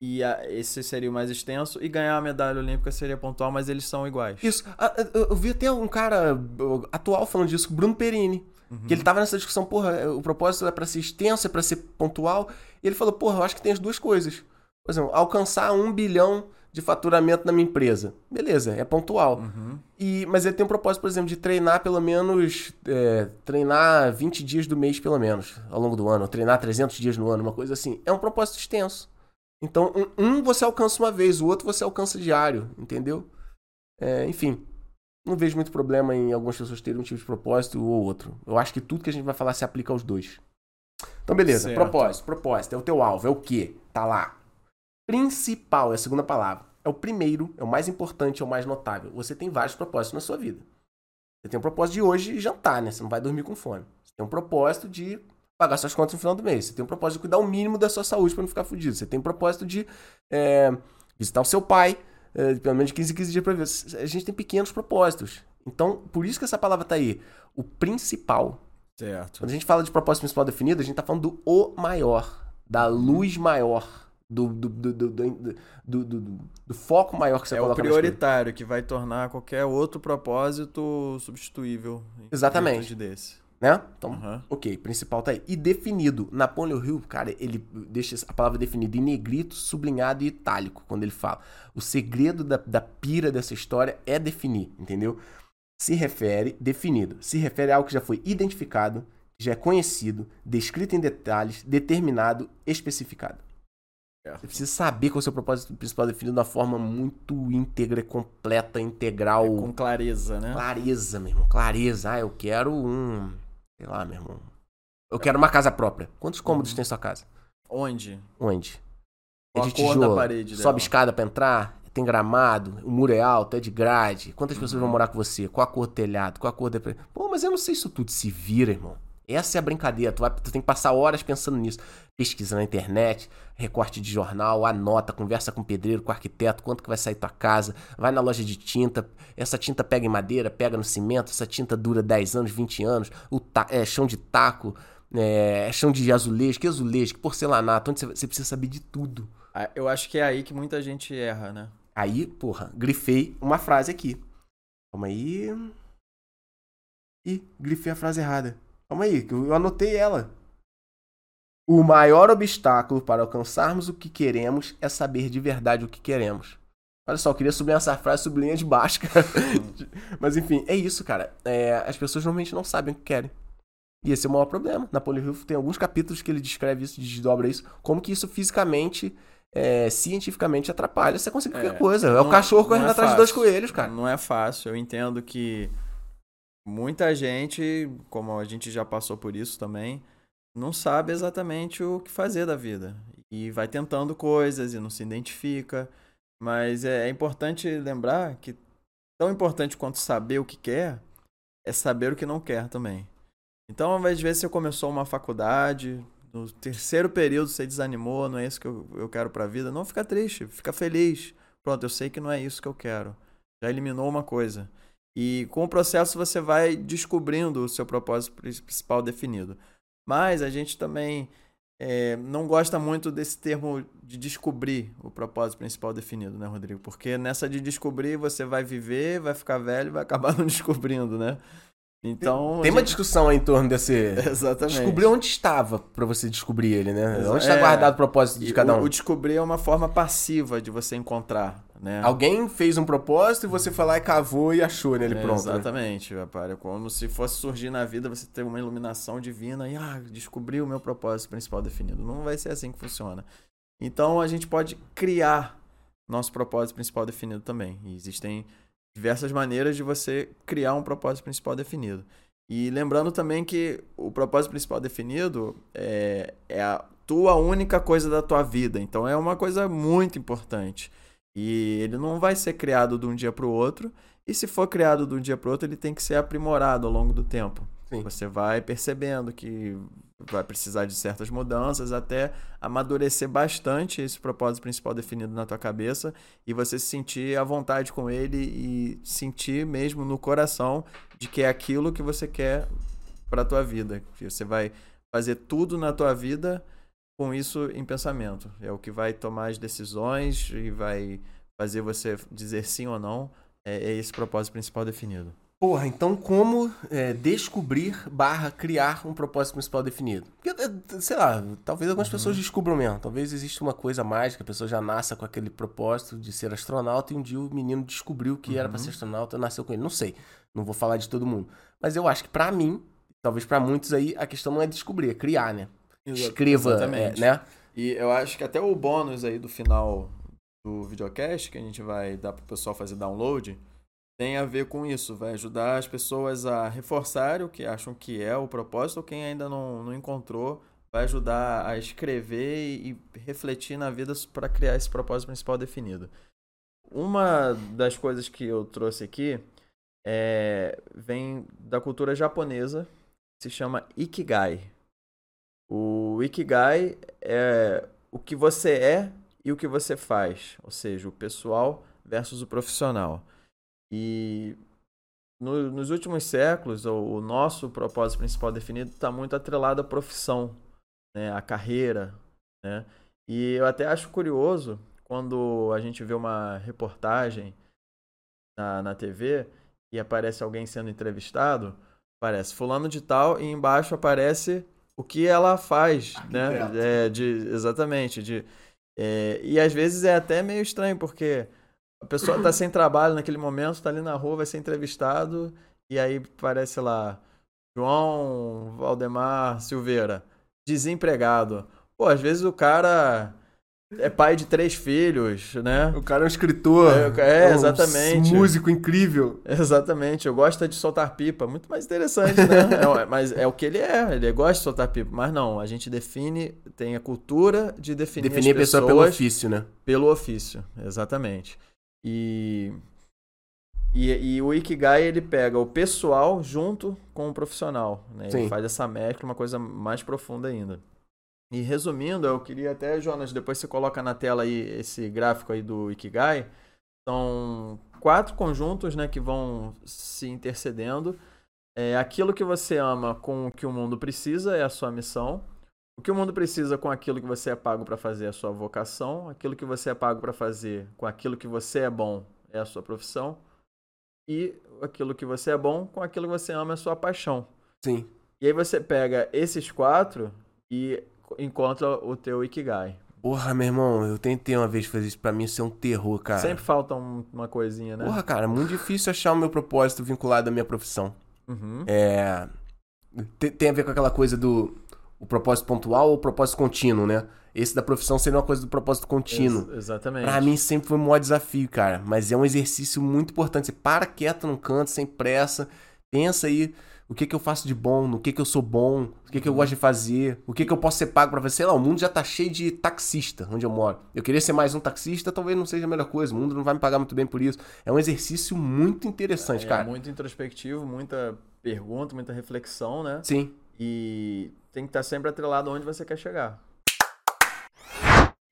e a- esse seria o mais extenso e ganhar a medalha olímpica seria pontual, mas eles são iguais. Isso. Ah, Eu vi até um cara uh, atual falando disso, Bruno Perini. Uhum. Que ele tava nessa discussão, porra, o propósito é pra ser extenso, é pra ser pontual. E ele falou, porra, eu acho que tem as duas coisas. Por exemplo, alcançar um bilhão de faturamento na minha empresa. Beleza, é pontual. Uhum. E, mas ele tem um propósito, por exemplo, de treinar pelo menos. é, treinar 20 dias do mês, pelo menos, ao longo do ano. Ou treinar 300 dias no ano, uma coisa assim. É um propósito extenso. Então, um, um você alcança uma vez, o outro você alcança diário, entendeu? É, enfim. Não vejo muito problema em algumas pessoas terem um tipo de propósito ou outro. Eu acho que tudo que a gente vai falar se aplica aos dois. Então, beleza. Certo. Propósito, propósito. É o teu alvo. É o quê? Tá lá. Principal é a segunda palavra. É o primeiro, é o mais importante, é o mais notável. Você tem vários propósitos na sua vida. Você tem um propósito de hoje jantar, né? Você não vai dormir com fome. Você tem um propósito de pagar suas contas no final do mês. Você tem um propósito de cuidar o mínimo da sua saúde para não ficar fudido. Você tem um propósito de é, visitar o seu pai, é, pelo menos de 15 em 15 dias pra ver. A gente tem pequenos propósitos. Então, por isso que essa palavra tá aí. O principal. Certo. Quando a gente fala de propósito principal definido, a gente tá falando do o maior, da luz maior, do, do, do, do, do, foco maior que você É o coloca nas coisas. prioritário que vai tornar qualquer outro propósito substituível. Exatamente. desse. Né? Então, Aham. ok, principal tá aí. E definido. Napoleon Hill, cara, ele deixa a palavra definida em negrito, sublinhado e itálico, quando ele fala. O segredo da, da pira dessa história é definir, entendeu? Se refere, definido, se refere a algo que já foi identificado, já é conhecido, descrito em detalhes, determinado, especificado. Você precisa saber qual é o seu propósito principal definido de uma forma muito íntegra, completa, integral. Com clareza, né? Clareza, meu irmão. Clareza. Ah, eu quero um. Sei lá, meu irmão. Eu quero uma casa própria. Quantos cômodos Uhum. tem sua casa? Onde? Onde? Qual é a de cor da tijolo? parede dela? Sobe escada pra entrar? Tem gramado? O muro é alto? É de grade? Quantas pessoas Uhum. vão morar com você? Qual a cor do telhado? Qual a cor da. Pô, mas eu não sei isso tudo. Se vira, irmão. Essa é a brincadeira. Tu, vai, tu tem que passar horas pensando nisso. Pesquisa na internet, recorte de jornal, anota, conversa com o pedreiro, com o arquiteto, quanto que vai sair tua casa, vai na loja de tinta, essa tinta pega em madeira, pega no cimento, essa tinta dura 10 anos, 20 anos, o ta- é chão de taco, é, chão de azulejo, que azulejo, que porcelanato, onde você, você precisa saber de tudo. Ah, Eu acho que é aí que muita gente erra, né? Aí, porra, grifei uma frase aqui. Calma aí. Ih, grifei a frase errada. Calma aí, que eu anotei ela. O maior obstáculo para alcançarmos o que queremos é saber de verdade o que queremos. Olha só, eu queria sublinhar essa frase, sublinha de baixo, cara. Mas enfim, é isso, cara. É, as pessoas normalmente não sabem o que querem. E esse é o maior problema. Napoleon Hill tem alguns capítulos que ele descreve isso, desdobra isso, como que isso fisicamente, é, cientificamente atrapalha você conseguir É, qualquer coisa. É o não- cachorro correndo é atrás de dois coelhos, cara. Não é fácil. Eu entendo que muita gente, como a gente já passou por isso também, não sabe exatamente o que fazer da vida. E vai tentando coisas e não se identifica. Mas é, é importante lembrar que tão importante quanto saber o que quer é saber o que não quer também. Então, às vezes você começou uma faculdade, no terceiro período você desanimou, não é isso que eu, eu quero pra vida, não fica triste, fica feliz. Pronto, eu sei que não é isso que eu quero. Já eliminou uma coisa. E com o processo você vai descobrindo o seu propósito pri- principal definido. Mas a gente também é, não gosta muito desse termo de descobrir o propósito principal definido, né, Rodrigo? Porque nessa de descobrir você vai viver, vai ficar velho e vai acabar não descobrindo, né? Então. Tem a uma gente- discussão aí em torno desse. Exatamente. Descobrir onde estava pra você descobrir ele, né? Onde está é. guardado o propósito de cada o, um. o descobrir é uma forma passiva de você encontrar, né? Alguém fez um propósito e você foi lá e cavou e achou nele É, pronto. né? Exatamente, rapaz. É como se fosse surgir na vida, você ter uma iluminação divina e ah, descobri o meu propósito principal definido. Não vai ser assim que funciona. Então a gente pode criar nosso propósito principal definido também. E existem diversas maneiras de você criar um propósito principal definido. E lembrando também que o propósito principal definido é, é a tua única coisa da tua vida. Então é uma coisa muito importante. E ele não vai ser criado de um dia para o outro. E se for criado de um dia para o outro, ele tem que ser aprimorado ao longo do tempo. Sim. Você vai percebendo que vai precisar de certas mudanças até amadurecer bastante esse propósito principal definido na tua cabeça e você se sentir à vontade com ele e sentir mesmo no coração de que é aquilo que você quer para tua vida. Você vai fazer tudo na tua vida com isso em pensamento. É o que vai tomar as decisões e vai fazer você dizer sim ou não. É, é esse propósito principal definido. Porra, então como é, descobrir barra criar um propósito principal definido? Porque, é, sei lá, talvez algumas uhum. pessoas descubram mesmo. Talvez exista uma coisa mágica, a pessoa já nasça com aquele propósito de ser astronauta e um dia o menino descobriu que uhum. era para ser astronauta e nasceu com ele. Não sei, não vou falar de todo mundo. Mas eu acho que para mim, talvez para muitos aí, a questão não é descobrir, é criar, né? Escreva, é, né? E eu acho que até o bônus aí do final do videocast, que a gente vai dar pro pessoal fazer download tem a ver com isso, vai ajudar as pessoas a reforçar o que acham que é o propósito, ou quem ainda não, não encontrou, vai ajudar a escrever e, e refletir na vida para criar esse propósito principal definido. Uma das coisas que eu trouxe aqui é, vem da cultura japonesa, se chama Ikigai. O Ikigai é o que você é e o que você faz, ou seja, o pessoal versus o profissional. E no, nos últimos séculos, o, o, nosso propósito principal definido está muito atrelado à profissão, né, à carreira. Né? E eu até acho curioso quando a gente vê uma reportagem na, na TV e aparece alguém sendo entrevistado, aparece fulano de tal e embaixo aparece o que ela faz, né? É, de, exatamente. De, é, e às vezes é até meio estranho, porque a pessoa está sem trabalho naquele momento, está ali na rua, vai ser entrevistado, e aí parece lá, João Valdemar Silveira, desempregado. Pô, às vezes o cara é pai de três filhos, né? O cara é um escritor. É, é exatamente. Um músico incrível. Exatamente. Eu gosto de soltar pipa. Muito mais interessante, né? é, mas é o que ele é. Ele gosta de soltar pipa. Mas não, a gente define, tem a cultura de definir, definir a pessoa pelo ofício, né? Pelo ofício, exatamente. E, e, e, o Ikigai ele pega o pessoal junto com o profissional. Né? Ele faz essa mescla, uma coisa mais profunda ainda. E resumindo, eu queria até, Jonas, depois você coloca na tela aí esse gráfico aí do Ikigai. São quatro conjuntos né, que vão se intercedendo. É, aquilo que você ama com o que o mundo precisa é a sua missão. O que o mundo precisa com aquilo que você é pago para fazer é a sua vocação, aquilo que você é pago para fazer com aquilo que você é bom é a sua profissão, e aquilo que você é bom com aquilo que você ama é a sua paixão. Sim. E aí você pega esses quatro e encontra o teu Ikigai. Porra, meu irmão, eu tentei uma vez fazer isso pra mim, isso é um terror, cara. Sempre falta um, uma coisinha, né? Porra, cara, é muito difícil achar o meu propósito vinculado à minha profissão. Uhum. É. Tem, tem a ver com aquela coisa do o propósito pontual ou o propósito contínuo, né? Esse da profissão seria uma coisa do propósito contínuo. Ex exatamente. Pra mim sempre foi um maior desafio, cara. Mas é um exercício muito importante. Você para quieto num canto, sem pressa. Pensa aí o que, que eu faço de bom, no que, que eu sou bom, o que, que eu gosto de fazer, o que, que eu posso ser pago para fazer. Sei lá, o mundo já tá cheio de taxista onde eu moro. Eu queria ser mais um taxista, talvez não seja a melhor coisa. O mundo não vai me pagar muito bem por isso. É um exercício muito interessante, é, cara. É muito introspectivo, muita pergunta, muita reflexão, né? Sim. E tem que estar sempre atrelado onde você quer chegar.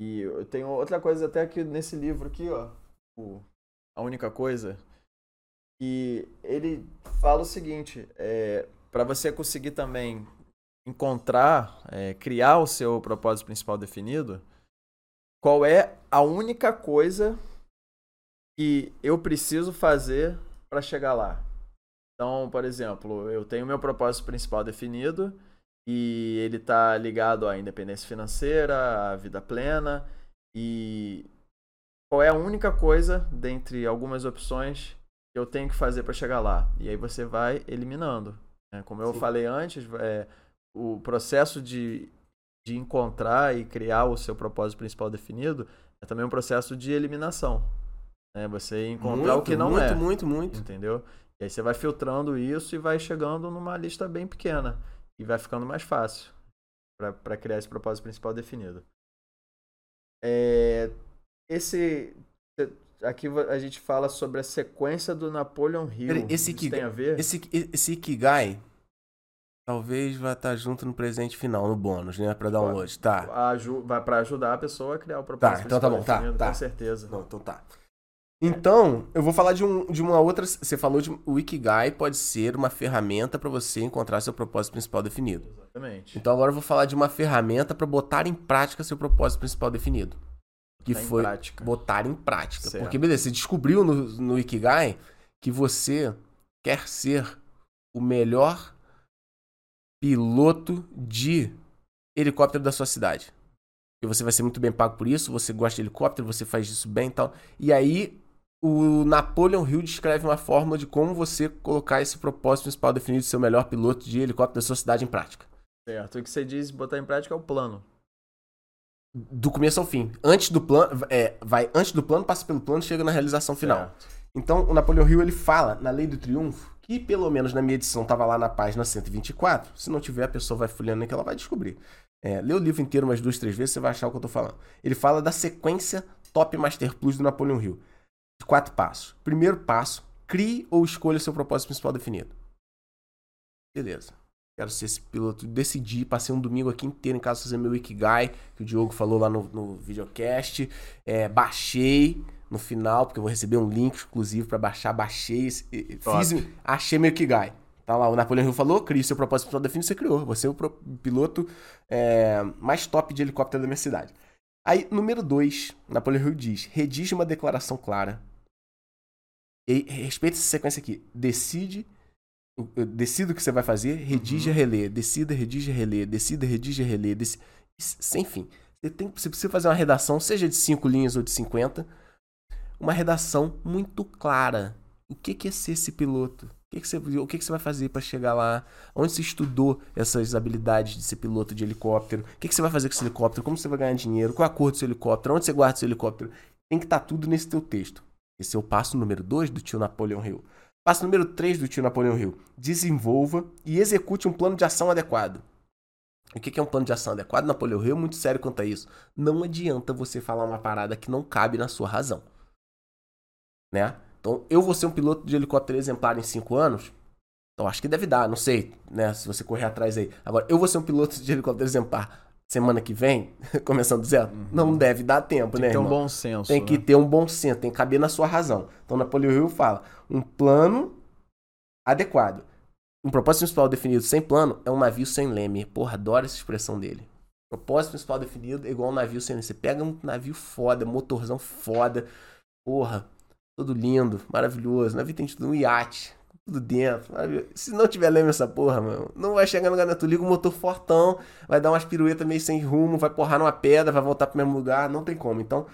E eu tenho outra coisa até aqui nesse livro aqui, ó. O, a única coisa. E ele fala o seguinte, é, para você conseguir também encontrar, é, criar o seu propósito principal definido, qual é a única coisa que eu preciso fazer para chegar lá? Então, por exemplo, eu tenho meu propósito principal definido e ele está ligado à independência financeira, à vida plena e qual é a única coisa dentre algumas opções eu tenho que fazer para chegar lá? E aí você vai eliminando. Né? Como eu Sim. falei antes, é, o processo de, de encontrar e criar o seu propósito principal definido é também um processo de eliminação. Né? Você encontrar muito, o que não muito, é. Muito, muito, muito. Entendeu? E aí você vai filtrando isso e vai chegando numa lista bem pequena. E vai ficando mais fácil para criar esse propósito principal definido. É, esse aqui a gente fala sobre a sequência do Napoleon Hill. Esse Isso tem a ver? Esse, esse Ikigai, Talvez vá estar junto no presente final, no bônus, né? Pra download. Tá. Aju vai pra ajudar a pessoa a criar o propósito. Tá, então tá bom, tá, definido, tá. Com certeza. Não, então tá. Então, eu vou falar de, um, de uma outra. Você falou de. O Ikigai pode ser uma ferramenta para você encontrar seu propósito principal definido. Exatamente. Então agora eu vou falar de uma ferramenta para botar em prática seu propósito principal definido. Que Tá em foi prática. botar em prática. Certo. Porque, beleza, você descobriu no, no Ikigai que você quer ser o melhor piloto de helicóptero da sua cidade. E você vai ser muito bem pago por isso, você gosta de helicóptero, você faz isso bem e tal. E aí, o Napoleon Hill descreve uma fórmula de como você colocar esse propósito principal definido de ser o melhor piloto de helicóptero da sua cidade em prática. Certo. O que você diz botar em prática é o plano. Do começo ao fim. Antes do plano, é, vai antes do plano, passa pelo plano, chega na realização final. Certo. Então, o Napoleão Hill ele fala na Lei do Triunfo, que pelo menos na minha edição estava lá na página 124. Se não tiver, a pessoa vai folheando que ela vai descobrir. É, lê o livro inteiro umas duas, três vezes, você vai achar o que eu tô falando. Ele fala da sequência Top Master Plus do Napoleão Hill. De quatro passos. Primeiro passo, crie ou escolha seu propósito principal definido. Beleza. Quero ser esse piloto. Decidi, passei um domingo aqui inteiro em casa fazer meu Ikigai, que o Diogo falou lá no, no videocast. É, baixei no final, porque eu vou receber um link exclusivo pra baixar. Baixei, esse- fiz, achei meu Ikigai. Tá lá, o Napoleão Hill falou, crie seu propósito principal definido, você criou. Você é o pro- piloto é, mais top de helicóptero da minha cidade. Aí, número 2, Napoleão Hill diz: redige uma declaração clara. E respeita essa sequência aqui. Decide. Decida o que você vai fazer, redige, relê. Decida, redige, relê. Decida, redige, relê. Dec... Sem fim. Você, tem, você precisa fazer uma redação, seja de 5 linhas ou de 50. Uma redação muito clara. O que, que é ser esse piloto? O que, que, você, o que, que você vai fazer para chegar lá? Onde você estudou essas habilidades de ser piloto de helicóptero? O que, que você vai fazer com esse helicóptero? Como você vai ganhar dinheiro? Qual é a cor do seu helicóptero? Onde você guarda seu helicóptero? Tem que estar tudo nesse teu texto. Esse é o passo número 2 do tio Napoleão Hill. Passo número 3 do tio Napoleão Hill. Desenvolva e execute um plano de ação adequado. O que é um plano de ação adequado? Napoleão Hill é muito sério quanto a isso. Não adianta você falar uma parada que não cabe na sua razão. Né? Então, eu vou ser um piloto de helicóptero exemplar em 5 anos? Então, acho que deve dar, não sei, né? Se você correr atrás aí. Agora, eu vou ser um piloto de helicóptero exemplar semana que vem, começando do zero? Não deve dar tempo, Tem né, que ter um irmão? bom senso. Tem que né? ter um bom senso, tem que caber na sua razão. Então, Napoleão Hill fala: um plano adequado. Um propósito principal definido sem plano é um navio sem leme. Porra, adoro essa expressão dele. Propósito principal definido é igual um navio sem leme. Você pega um navio foda, motorzão foda, porra, todo lindo, maravilhoso. O navio tem tudo um iate, tudo dentro. maravilhoso. Se não tiver leme essa porra, mano, não vai chegar no lugar, tu liga o motor fortão, vai dar umas piruetas meio sem rumo, vai porrar numa pedra, vai voltar pro mesmo lugar, não tem como. Então,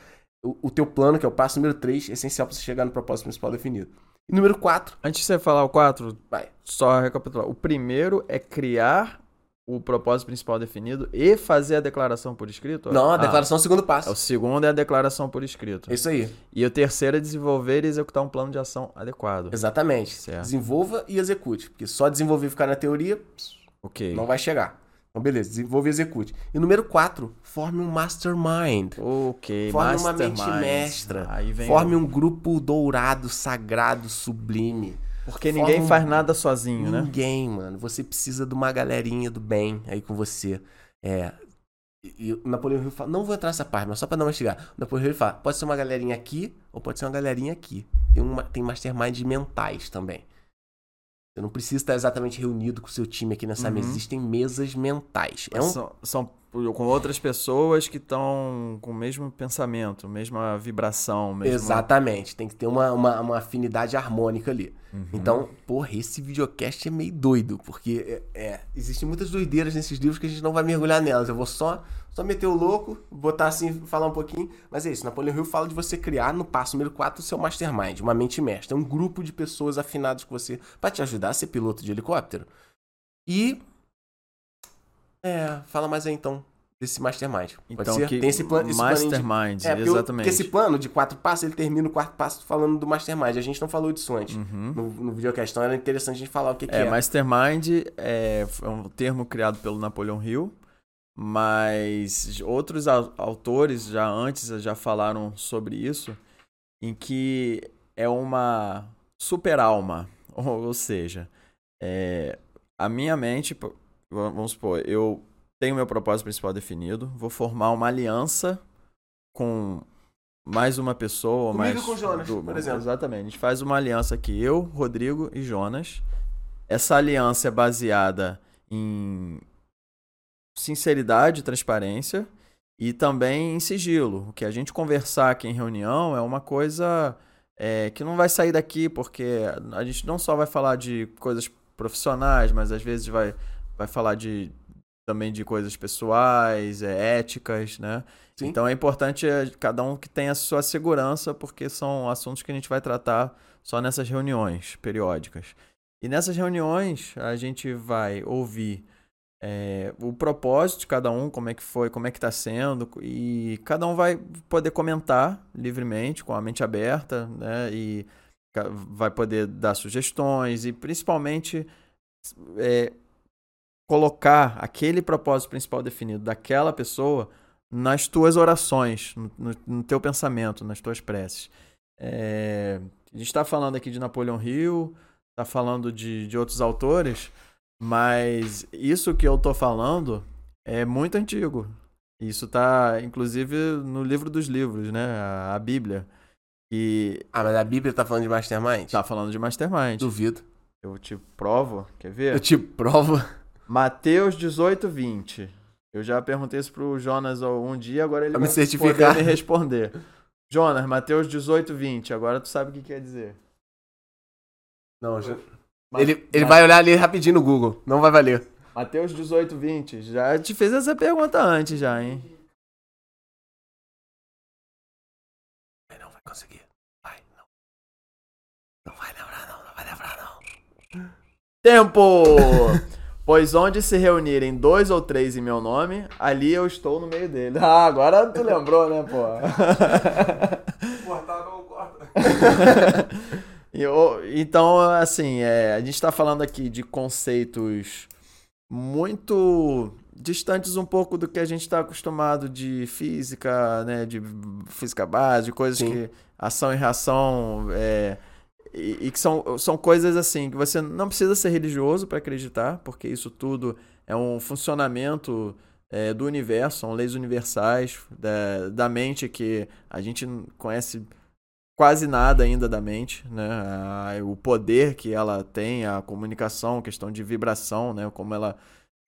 o, o teu plano, que é o passo número 3, é essencial pra você chegar no propósito principal definido. E número 4, Antes de você falar o 4, vai. só recapitular. O primeiro é criar o propósito principal definido e fazer a declaração por escrito? Não, a Ah, declaração é o segundo passo. O segundo é a declaração por escrito. É isso aí. E o terceiro é desenvolver e executar um plano de ação adequado. Exatamente. Certo. Desenvolva e execute. Porque só desenvolver e ficar na teoria Ok. não vai chegar. Então, beleza, desenvolva e execute. E número 4, forme um mastermind. Ok, Forme uma mente mastermind. mestra. Aí vem Forme um grupo dourado, sagrado, sublime. Porque forma ninguém um- faz nada sozinho, né? Ninguém, mano. Você precisa de uma galerinha do bem aí com você. É. E, e o Napoleão Hill fala, não vou entrar nessa parte, mas só pra não mastigar. O Napoleão Hill fala, pode ser uma galerinha aqui ou pode ser uma galerinha aqui. Tem, uma, tem masterminds mentais também. Você não precisa estar exatamente reunido com o seu time aqui nessa Uhum. mesa. Existem mesas mentais. É um, São, são com outras pessoas que estão com o mesmo pensamento, mesma vibração, mesmo... Exatamente. Tem que ter uma, uma, uma afinidade harmônica ali. Uhum. Então, porra, esse videocast é meio doido, porque é, é, existem muitas doideiras nesses livros que a gente não vai mergulhar nelas. Eu vou só, só meter o louco, botar assim, falar um pouquinho. Mas é isso, Napoleão Hill fala de você criar no passo número 4 o seu mastermind, uma mente mestra. Um grupo de pessoas afinadas com você para te ajudar a ser piloto de helicóptero. E. É, fala mais aí então desse mastermind. Então, que Tem esse plano. Esse planinho de- Mastermind, é, exatamente. porque esse plano de quatro passos, ele termina o quarto passo falando do mastermind. A gente não falou disso antes Uhum. no, no videocast, então era interessante a gente falar o que, que É, é. Mastermind é, é um termo criado pelo Napoleon Hill, mas outros au- autores já antes já falaram sobre isso, em que é uma super alma, ou, ou seja, é, a minha mente, vamos supor, eu tenho meu propósito principal definido, vou formar uma aliança com mais uma pessoa, Comigo mais e com Jonas, du- por exemplo. Exatamente. A gente faz uma aliança aqui, eu, Rodrigo e Jonas. Essa aliança é baseada em sinceridade, transparência e também em sigilo. O que a gente conversar aqui em reunião é uma coisa é, que não vai sair daqui, porque a gente não só vai falar de coisas profissionais, mas às vezes vai, vai falar de também de coisas pessoais, é, éticas, né? Sim. Então é importante é, cada um que tenha a sua segurança, porque são assuntos que a gente vai tratar só nessas reuniões periódicas. E nessas reuniões a gente vai ouvir é, o propósito de cada um, como é que foi, como é que está sendo, e cada um vai poder comentar livremente, com a mente aberta, né? E vai poder dar sugestões e principalmente é, colocar aquele propósito principal definido daquela pessoa nas tuas orações, no, no- teu pensamento, nas tuas preces. É, a gente está falando aqui de Napoleão Hill, está falando de, de outros autores, mas isso que eu tô falando é muito antigo. Isso tá, inclusive, no livro dos livros, né? A, a Bíblia. E Ah, mas a Bíblia tá falando de Mastermind? tá falando de Mastermind. Duvido. Eu te provo, quer ver? Eu te provo. Mateus 18, 20. Eu já perguntei isso pro Jonas um dia, agora ele Pra me vai certificar. poder me responder. Jonas, Mateus 18, 20. Agora tu sabe o que quer dizer. Não, já... Ele, ele vai olhar ali rapidinho no Google. Não vai valer. Mateus 18, 20. Já te fiz essa pergunta antes já, hein? Não vai conseguir. Vai, não. Não vai lembrar, não. Não vai lembrar, não. Tempo! pois onde se reunirem dois ou três em meu nome, ali eu estou no meio dele. Ah, agora tu lembrou, né, pô? Cortar, não corta. Então, assim, é, a gente está falando aqui de conceitos muito distantes um pouco do que a gente está acostumado de física, né, de física base, de coisas Sim. que ação e reação, é, e, que são, são coisas assim que você não precisa ser religioso para acreditar, porque isso tudo é um funcionamento é, do universo, são leis universais da, da mente que a gente conhece quase nada ainda da mente, né? A- o poder que ela tem, a comunicação, questão de vibração, né? Como ela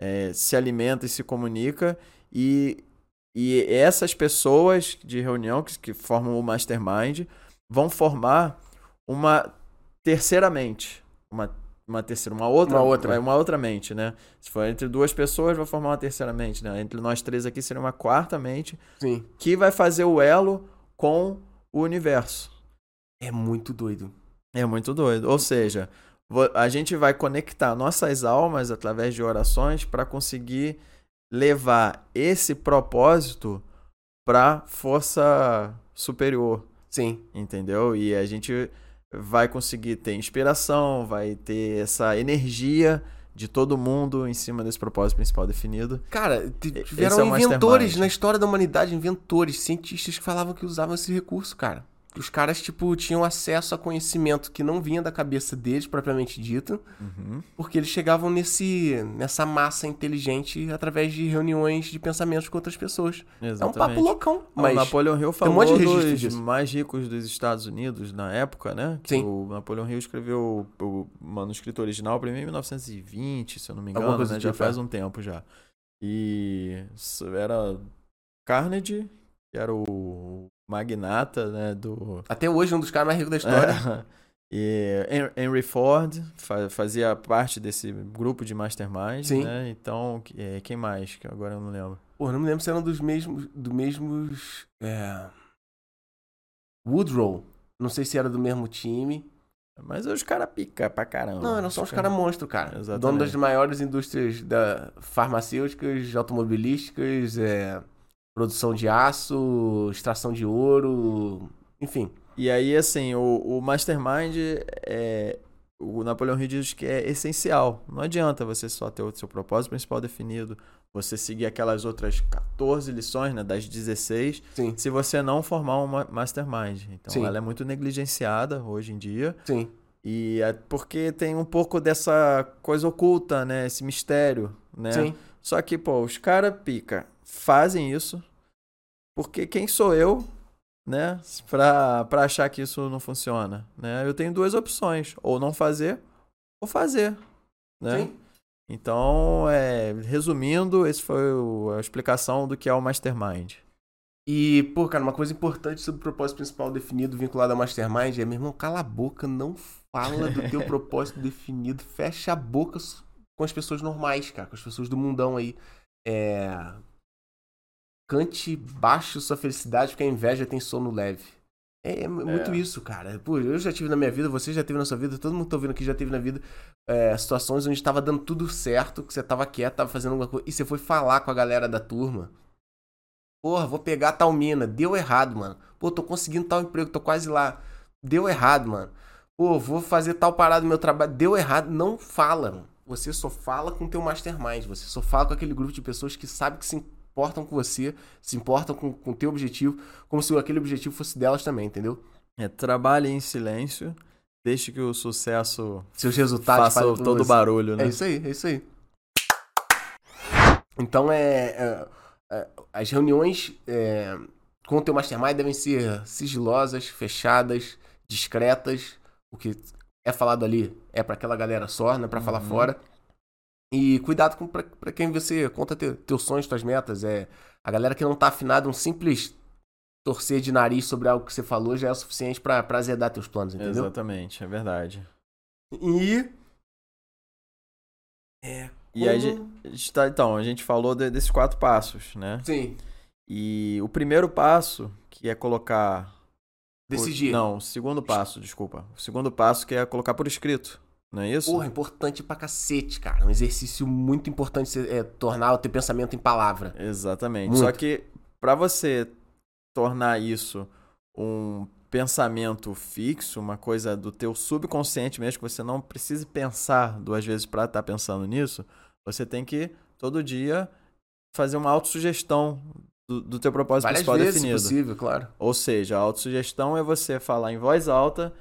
é, se alimenta e se comunica. E, e essas pessoas de reunião que, que formam o mastermind vão formar uma terceira mente, uma uma terceira, uma outra, Uma outra. é, uma outra mente, né? Se for entre duas pessoas, vai formar uma terceira mente, né? Entre nós três aqui seria uma quarta mente Sim. que vai fazer o elo com o universo. É muito doido. É muito doido. Ou seja, a gente vai conectar nossas almas através de orações para conseguir levar esse propósito para força superior, Sim. entendeu? E a gente vai conseguir ter inspiração, vai ter essa energia de todo mundo em cima desse propósito principal definido. Cara, Esse tiveram é inventores na história da humanidade, inventores, cientistas que falavam que usavam esse recurso, cara. Os caras, tipo, tinham acesso a conhecimento que não vinha da cabeça deles, propriamente dito, Uhum. porque eles chegavam nesse, nessa massa inteligente através de reuniões de pensamentos com outras pessoas. É um Exatamente. papo loucão, O mas... Napoleão Hill um falou monte de dos mais ricos dos Estados Unidos na época, né? Que Sim. O Napoleão Hill escreveu o, o manuscrito original para mim em 1920, se eu não me engano, né? Já tipo, faz é. um tempo já. E era Carnegie, que era o magnata, né? Do Até hoje, um dos caras mais ricos da história. É. E Hen- Henry Ford fa- fazia parte desse grupo de mastermind, Sim. né? Então, é, quem mais? Que agora eu não lembro. Pô, não me lembro se eram dos mesmos. Do mesmos. É... Woodrow. Não sei se era do mesmo time. Mas os caras pica pra caramba. Não, eram só os caras monstros, cara. Exatamente. Dono das maiores indústrias da farmacêuticas, automobilísticas, é, produção de aço, extração de ouro, enfim. E aí, assim, o, o Mastermind, é, o Napoleão Hill diz que é essencial. Não adianta você só ter o seu propósito principal definido, você seguir aquelas outras 14 lições, né, das 16, Sim, se você não formar uma Mastermind. Então, Sim. ela é muito negligenciada hoje em dia. sim. E é porque tem um pouco dessa coisa oculta, né? Esse mistério, né? Sim. Só que, pô, os caras pica fazem isso porque quem sou eu, né? Pra, pra achar que isso não funciona, né? Eu tenho duas opções, ou não fazer, ou fazer, né? Sim. Então, é, resumindo, esse foi a explicação do que é o Mastermind. E, pô, cara, uma coisa importante sobre o propósito principal definido vinculado ao Mastermind é, meu irmão, cala a boca, não fala do teu propósito definido, fecha a boca com as pessoas normais, cara, com as pessoas do mundão aí. É... Cante baixo sua felicidade, porque a inveja tem sono leve. É, é muito É. isso, cara. Pô, eu já tive na minha vida, você já teve na sua vida, todo mundo que tá ouvindo aqui já teve na vida é, situações onde tava dando tudo certo, que você tava quieto, tava fazendo alguma coisa, e você foi falar com a galera da turma. Porra, vou pegar tal mina. Deu errado, mano. Pô, tô conseguindo tal emprego, tô quase lá. Deu errado, mano. Pô, vou fazer tal parada no meu trabalho. Deu errado. Não fala, mano. Você só fala com o teu mastermind. Você só fala com aquele grupo de pessoas que sabe que se importam com você, se importam com o teu objetivo, como se aquele objetivo fosse delas também, entendeu? É, trabalhe em silêncio, deixe que o sucesso Seus resultados faça todo o barulho, né? É isso aí, é isso aí. Então é. é, é, as reuniões é, com o teu mastermind devem ser sigilosas, fechadas, discretas. O que é falado ali é pra aquela galera só, não é falar Uhum. fora. E cuidado com pra, pra quem você conta teu, teus sonhos, tuas metas. É, a galera que não tá afinada, um simples torcer de nariz sobre algo que você falou já é o suficiente pra, pra azedar teus planos, entendeu? Exatamente, é verdade. E. É. E aí, como- a gente tá, então, a gente falou de- desses quatro passos, né? Sim, E o primeiro passo, que é colocar. decidir. Não, o segundo passo, desculpa. O segundo passo que é colocar por escrito, não é isso? Porra, importante pra cacete, cara. Um exercício muito importante é tornar o teu pensamento em palavra. Exatamente. Muito. Só que para você tornar isso um pensamento fixo, uma coisa do teu subconsciente mesmo, que você não precise pensar duas vezes para estar pensando nisso, você tem que todo dia fazer uma autossugestão do, do teu propósito Várias principal vezes, definido. possível, claro. Ou seja, a autossugestão é você falar em voz alta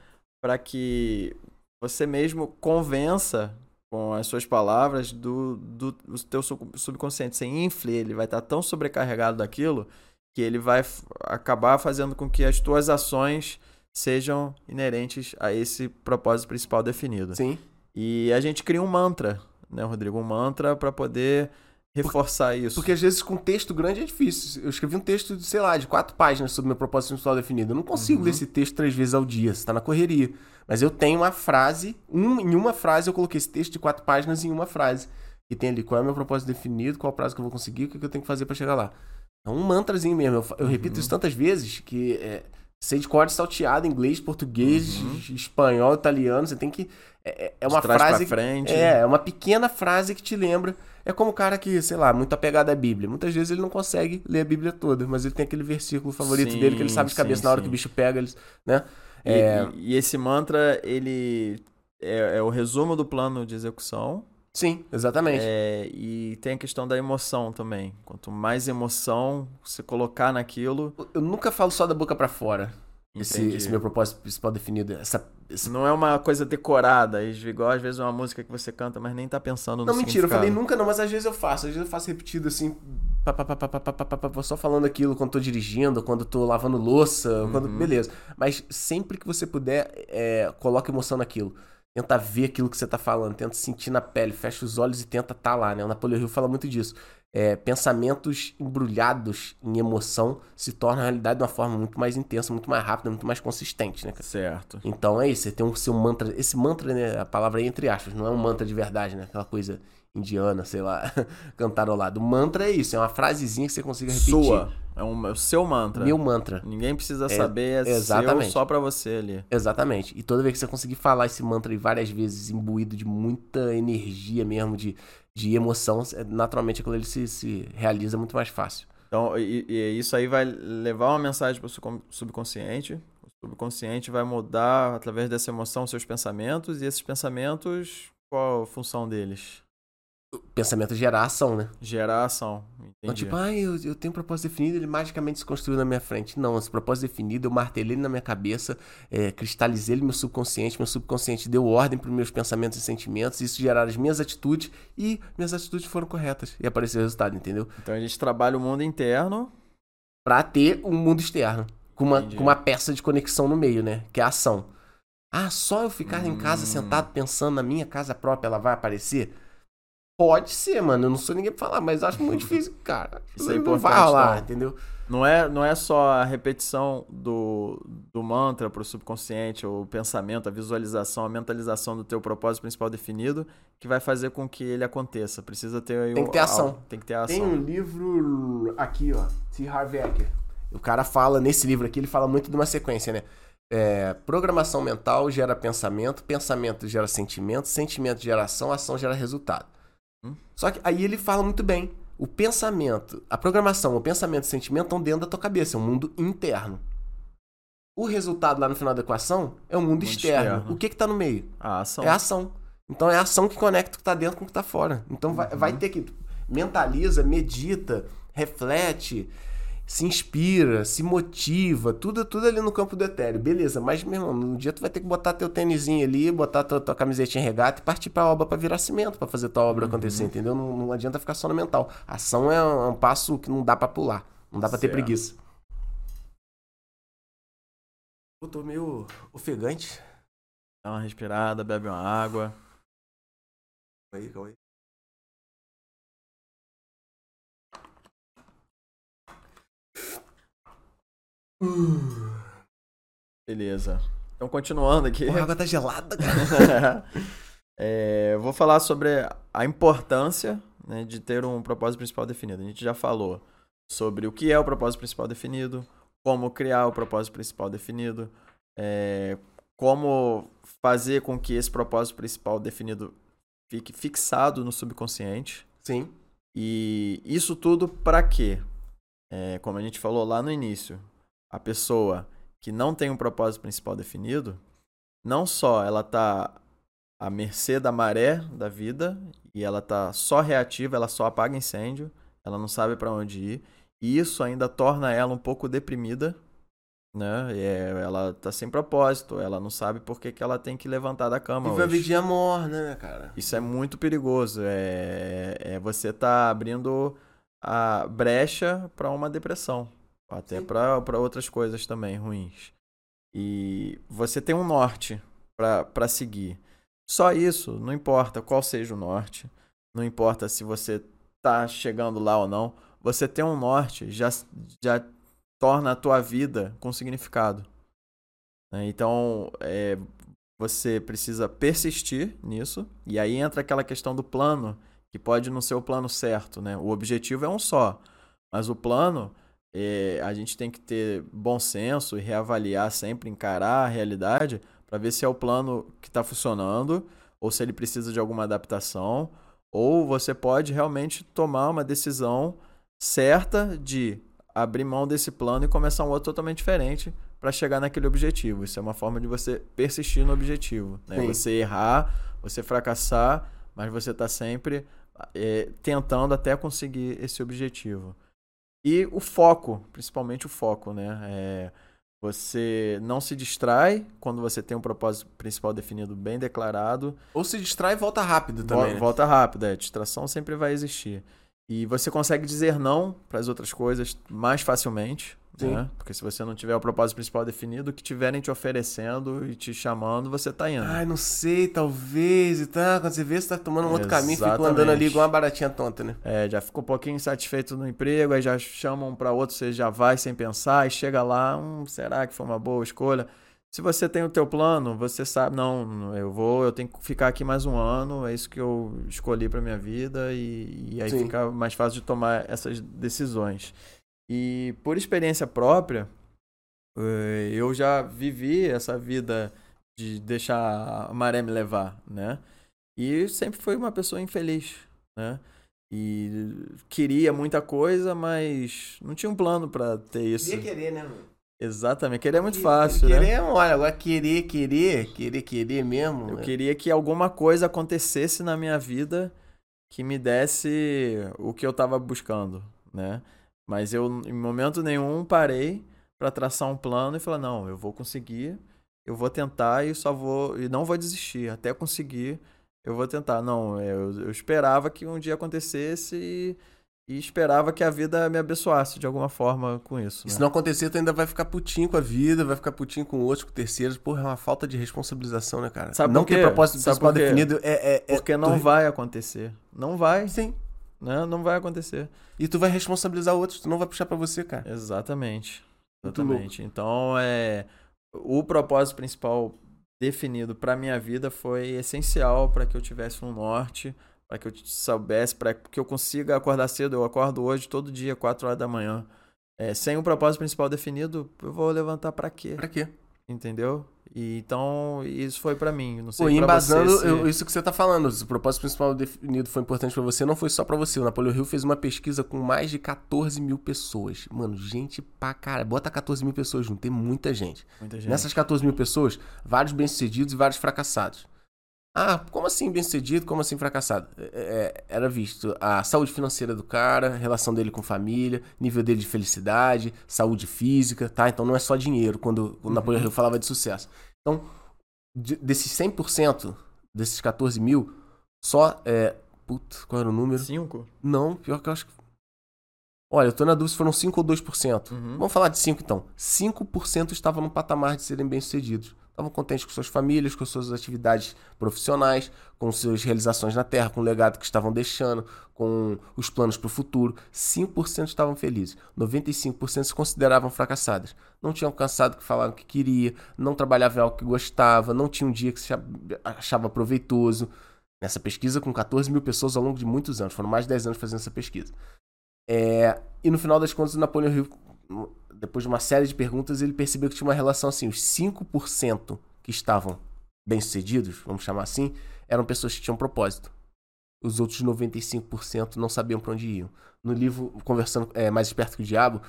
para que você mesmo convença com as suas palavras do, do, do teu sub- subconsciente. Você infle, ele vai estar tão sobrecarregado daquilo que ele vai acabar fazendo com que as tuas ações sejam inerentes a esse propósito principal definido. Sim. E a gente cria um mantra, né, Rodrigo? Um mantra para poder reforçar isso. Porque às vezes com texto grande é difícil. Eu escrevi um texto, de, sei lá, de quatro páginas sobre meu propósito principal definido. Eu não consigo Uhum. ler esse texto três vezes ao dia. Você tá na correria. Mas eu tenho uma frase, um, em uma frase eu coloquei esse texto de quatro páginas em uma frase. E tem ali qual é o meu propósito definido, qual é o prazo que eu vou conseguir, o que que eu tenho que fazer pra chegar lá. É um mantrazinho mesmo. Eu, eu repito Uhum. isso tantas vezes que é, sei de cor salteado, inglês, português, Uhum. espanhol, italiano. Você tem que. É, é- é uma frase. frente. É, é uma pequena frase que te lembra. É como o cara que, sei lá, muito apegado à Bíblia. Muitas vezes ele não consegue ler a Bíblia toda, mas ele tem aquele versículo favorito Sim, dele que ele sabe de cabeça sim, na hora sim. que o bicho pega, ele, né? E, É, e- e esse mantra, ele é, é o resumo do plano de execução. Sim, exatamente. É, e tem a questão da emoção também. Quanto mais emoção você colocar naquilo, Eu nunca falo só da boca pra fora. Esse, esse meu propósito principal definido. Essa, esse- não é uma coisa decorada, igual às vezes uma música que você canta, mas nem tá pensando no Não, mentira, eu falei nunca não, mas às vezes eu faço. Às vezes eu faço repetido assim, pá, pá, pá, pá, pá, pá, pá, pá, só falando aquilo quando tô dirigindo, quando tô lavando louça, quando. Uhum. Beleza. Mas sempre que você puder, é, coloca emoção naquilo. Tenta ver aquilo que você tá falando, tenta sentir na pele, fecha os olhos e tenta tá lá, né? O Napoleão Hill fala muito disso. É, pensamentos embrulhados em emoção se tornam realidade de uma forma muito mais intensa, muito mais rápida, muito mais consistente, né, cara? Certo. Então é isso, você tem um seu mantra. Esse mantra, né? A palavra é entre aspas, não é um mantra de verdade, né? Aquela coisa indiana, sei lá, cantarolado. Mantra é isso, é uma frasezinha que você consiga repetir. Sua. É um, é o seu mantra. Meu mantra. Ninguém precisa É, saber, é exatamente. só pra você ali. Exatamente. E toda vez que você conseguir falar esse mantra várias vezes, imbuído de muita energia mesmo, de, de emoção, é- naturalmente aquilo ele se, se realiza muito mais fácil. Então, e, e isso aí vai levar uma mensagem para o subcon- subconsciente. O subconsciente vai mudar, através dessa emoção, seus pensamentos. E esses pensamentos, qual a função deles? Pensamento gerar ação, né? Gerar ação. Então, Entendi. tipo, ah, eu, eu tenho um propósito definido, ele magicamente se construiu na minha frente. Não, esse propósito definido, eu martelei ele na minha cabeça, é, cristalizei ele no meu subconsciente, meu subconsciente deu ordem para os meus pensamentos e sentimentos, isso geraram as minhas atitudes e minhas atitudes foram corretas. E apareceu o resultado, entendeu? Então a gente trabalha o mundo interno. Pra ter um mundo externo, com uma, Entendi. com uma peça de conexão no meio, né? Que é a ação. Ah, só eu ficar em casa Hum. sentado pensando na minha casa própria, ela vai aparecer? Pode ser, mano. Eu não sou ninguém pra falar, mas acho muito difícil, cara. Isso é não importante, vai rolar, não. entendeu? Não é, não é só a repetição do, do mantra pro subconsciente, ou o pensamento, a visualização, a mentalização do teu propósito principal definido que vai fazer com que ele aconteça. Precisa ter aí Tem o- que ter ação. algo- Tem que ter ação. Tem um livro aqui, ó, T. Harv Eker. O cara fala, nesse livro aqui, ele fala muito de uma sequência, né? É, programação mental gera pensamento, pensamento gera sentimento, sentimento gera ação, ação gera resultado. Hum. Só que aí ele fala muito bem. O pensamento, a programação, o pensamento e o sentimento estão dentro da tua cabeça, é um mundo interno. O resultado lá no final da equação é o mundo, Mundo externo. externo. O que que tá no meio? A ação. É a ação. Então é a ação que conecta o que tá dentro com o que tá fora. Então vai, Uhum. vai ter que. Mentaliza, medita, reflete, se inspira, se motiva, tudo, tudo ali no campo do etéreo. Beleza, mas, meu irmão, no dia tu vai ter que botar teu tênisinho ali, botar tua, tua camisetinha regata e partir pra obra pra virar cimento, pra fazer tua obra acontecer, Uhum. entendeu? Não, não adianta ficar só no mental. A ação é um, é um passo que não dá pra pular. Não dá pra ter preguiça. Eu tô meio ofegante. Dá uma respirada, bebe uma água. Aí, calma aí. Beleza. Então, continuando aqui. Porra, a água tá gelada, cara. É, vou falar sobre a importância né, de ter um propósito principal definido. A gente já falou sobre o que é o propósito principal definido, como criar o propósito principal definido, é, como fazer com que esse propósito principal definido fique fixado no subconsciente. Sim. E isso tudo para quê? É, como a gente falou lá no início, a pessoa que não tem um propósito principal definido, não só ela tá à mercê da maré da vida e ela tá só reativa, ela só apaga incêndio, ela não sabe para onde ir, e isso ainda torna ela um pouco deprimida, né? É- ela tá sem propósito, ela não sabe por que, que ela tem que levantar da cama Vive a vidinha morna, né, cara? Isso é muito perigoso. É, é você tá abrindo a brecha para uma depressão, até para outras coisas também ruins. E você tem um norte para seguir. Só isso, não importa qual seja o norte, não importa se você tá chegando lá ou não, você ter um norte já, já torna a tua vida com significado. né? Então, é, você precisa persistir nisso, e aí entra aquela questão do plano, que pode não ser o plano certo, né? O objetivo é um só, mas o plano, é, a gente tem que ter bom senso e reavaliar sempre, encarar a realidade, para ver se é o plano que está funcionando, ou se ele precisa de alguma adaptação, ou você pode realmente tomar uma decisão certa de abrir mão desse plano e começar um outro totalmente diferente para chegar naquele objetivo. Isso é uma forma de você persistir no objetivo. Né? Sim. Você errar, você fracassar, mas você está sempre é, tentando até conseguir esse objetivo. E o foco, principalmente o foco, né? É, você não se distrai quando você tem um propósito principal definido bem declarado. Ou se distrai e volta rápido também. né? Volta rápido, é. Distração sempre vai existir. E você consegue dizer não para as outras coisas mais facilmente. Né? Porque se você não tiver o propósito principal definido, o que tiverem te oferecendo e te chamando, você tá indo. Ai, não sei, talvez e tal. Quando você vê, você tá tomando um outro caminho, fica andando Exatamente. ali igual uma baratinha tonta, né? É, já ficou um pouquinho insatisfeito no emprego, aí já chamam para outro, você já vai sem pensar e chega lá, hum, será que foi uma boa escolha? Se você tem o teu plano, você sabe, não, eu vou, eu tenho que ficar aqui mais um ano, é isso que eu escolhi para minha vida e, e aí Sim. fica mais fácil de tomar essas decisões. E por experiência própria, eh, eu já vivi essa vida de deixar a maré me levar, né? E sempre fui uma pessoa infeliz, né? E queria muita coisa, mas não tinha um plano pra ter isso. Queria querer, né, mano? Exatamente, querer é muito Querer- fácil, querer, né? é mole. Agora, querer, querer, querer, querer mesmo. Eu né? queria que alguma coisa acontecesse na minha vida que me desse o que eu tava buscando, né? Mas eu, em momento nenhum, parei pra traçar um plano e falar, não, eu vou conseguir, eu vou tentar e só vou, e não vou desistir, até conseguir, eu vou tentar. Não, eu, eu esperava que um dia acontecesse e, e esperava que a vida me abençoasse de alguma forma com isso. E né? se não acontecer, tu ainda vai ficar putinho com a vida, vai ficar putinho com outros, com terceiros. Porra, é uma falta de responsabilização, né, cara? Sabe não ter propósito principal definido é, é, é- Porque não tu- vai acontecer. Não vai, Sim. Né? Não vai acontecer. E tu vai responsabilizar outros, tu não vai puxar pra você, cara. Exatamente. Exatamente. Então, é o propósito principal definido para minha vida foi essencial para que eu tivesse um norte, para que eu soubesse, para que eu consiga acordar cedo. Eu acordo hoje todo dia, 4 horas da manhã. É, sem um propósito principal definido, eu vou levantar para quê? Pra quê? Entendeu? E, então, isso foi para mim. Não sei Pô, embasando você se- eu- isso que você tá falando, o propósito principal definido foi importante pra você, não foi só pra você. O Napoleão Hill fez uma pesquisa com mais de 14 mil pessoas. Mano, gente pra cara. Bota 14 mil pessoas junto, tem muita gente. Muita gente. Nessas 14 mil pessoas, vários bem-sucedidos e vários fracassados. Ah, como assim bem-sucedido? Como assim fracassado? É, é, era visto a saúde financeira do cara, relação dele com família, nível dele de felicidade, saúde física, tá? Então não é só dinheiro quando o Napoleão Hill falava de sucesso. Então, de- desses 100%, desses 14 mil, só é. Putz, qual era o número? Cinco? Não, pior que eu acho que. Olha, eu tô na dúvida se foram 5 ou 2%. Uhum. Vamos falar de 5 então. 5% estavam no patamar de serem bem-sucedidos. Estavam contentes com suas famílias, com suas atividades profissionais, com suas realizações na Terra, com o legado que estavam deixando, com os planos para o futuro. 5% estavam felizes. 95% se consideravam fracassadas. Não tinham alcançado que falaram que queria, não trabalhava em algo que gostava, não tinha um dia que se achava proveitoso. Nessa pesquisa, com 14 mil pessoas ao longo de muitos anos. Foram mais de 10 anos fazendo essa pesquisa. É, e no final das contas, o Napoleão Hill, depois de uma série de perguntas, ele percebeu que tinha uma relação assim: os 5% que estavam bem-sucedidos, vamos chamar assim, eram pessoas que tinham propósito. Os outros 95% não sabiam para onde iam. No livro, conversando é, mais esperto que o diabo, o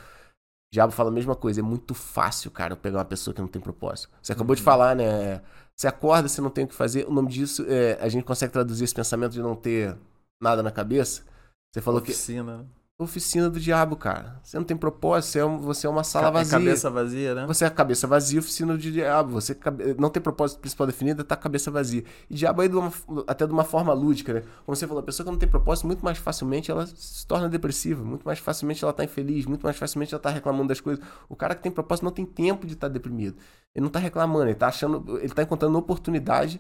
diabo fala a mesma coisa. É muito fácil, cara, pegar uma pessoa que não tem propósito. Você acabou de Uhum. falar, né? Você acorda, você não tem o que fazer. O nome disso, é, a gente consegue traduzir esse pensamento de não ter nada na cabeça. Você falou que Oficina, né? Oficina do diabo, cara. Você não tem propósito, você é, um- você é uma sala é vazia. Cabeça vazia, né? Você é a cabeça vazia, oficina do diabo. Você cabe- não tem propósito principal definido, tá cabeça vazia. E diabo aí de uma- até de uma forma lúdica, né? Como você falou, a pessoa que não tem propósito, muito mais facilmente ela se torna depressiva, muito mais facilmente ela tá infeliz, muito mais facilmente ela tá reclamando das coisas. O cara que tem propósito não tem tempo de estar deprimido. Ele não tá reclamando, ele tá achando, ele tá encontrando oportunidade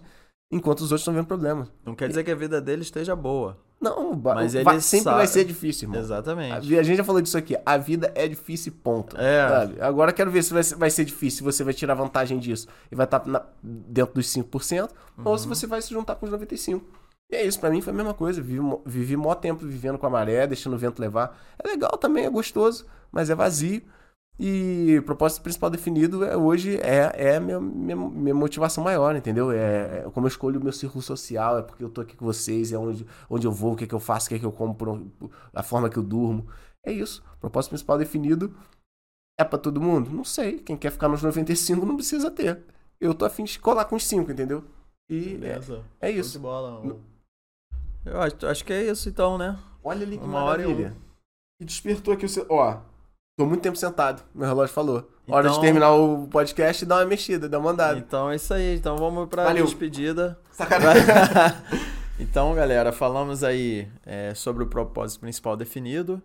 enquanto os outros estão vendo problemas. Não quer dizer que a vida dele esteja boa. Não, Mas vai- ele sempre sabe- vai ser difícil, irmão. A, Exatamente. vi- a gente já falou disso aqui. A vida é difícil, ponto. É. sabe? Agora quero ver se vai, ser- vai ser difícil, se você vai tirar vantagem disso e vai estar na- dentro dos 5%, ou Uhum. se você vai se juntar com os 95%. E é isso, pra mim foi a mesma coisa. Vivi, vivi mó tempo vivendo com a maré, deixando o vento levar. É legal também, é gostoso, mas é vazio. E o propósito principal definido é, hoje é, é a minha, minha, minha motivação maior, entendeu? É, é como eu escolho o meu círculo social, é porque eu tô aqui com vocês, é onde, onde eu vou, o que, é que eu faço, o que, é que eu onde- a forma que eu durmo. É isso. O propósito principal definido é pra todo mundo? Não sei. Quem quer ficar nos 95 não precisa ter. Eu tô afim de colar com os 5, entendeu? E é, Beleza. é Show de isso. bola. Eu acho, acho que é isso então, né? Olha ali que Uma hora e maravilha. E despertou aqui o seu. Ó, tô muito tempo sentado. Meu relógio falou. Hora de Então- terminar o podcast e dar uma mexida, dar uma andada. Então é isso aí. Então vamos pra Valeu. despedida. Sacanagem. então, galera, falamos aí é, sobre o propósito principal definido.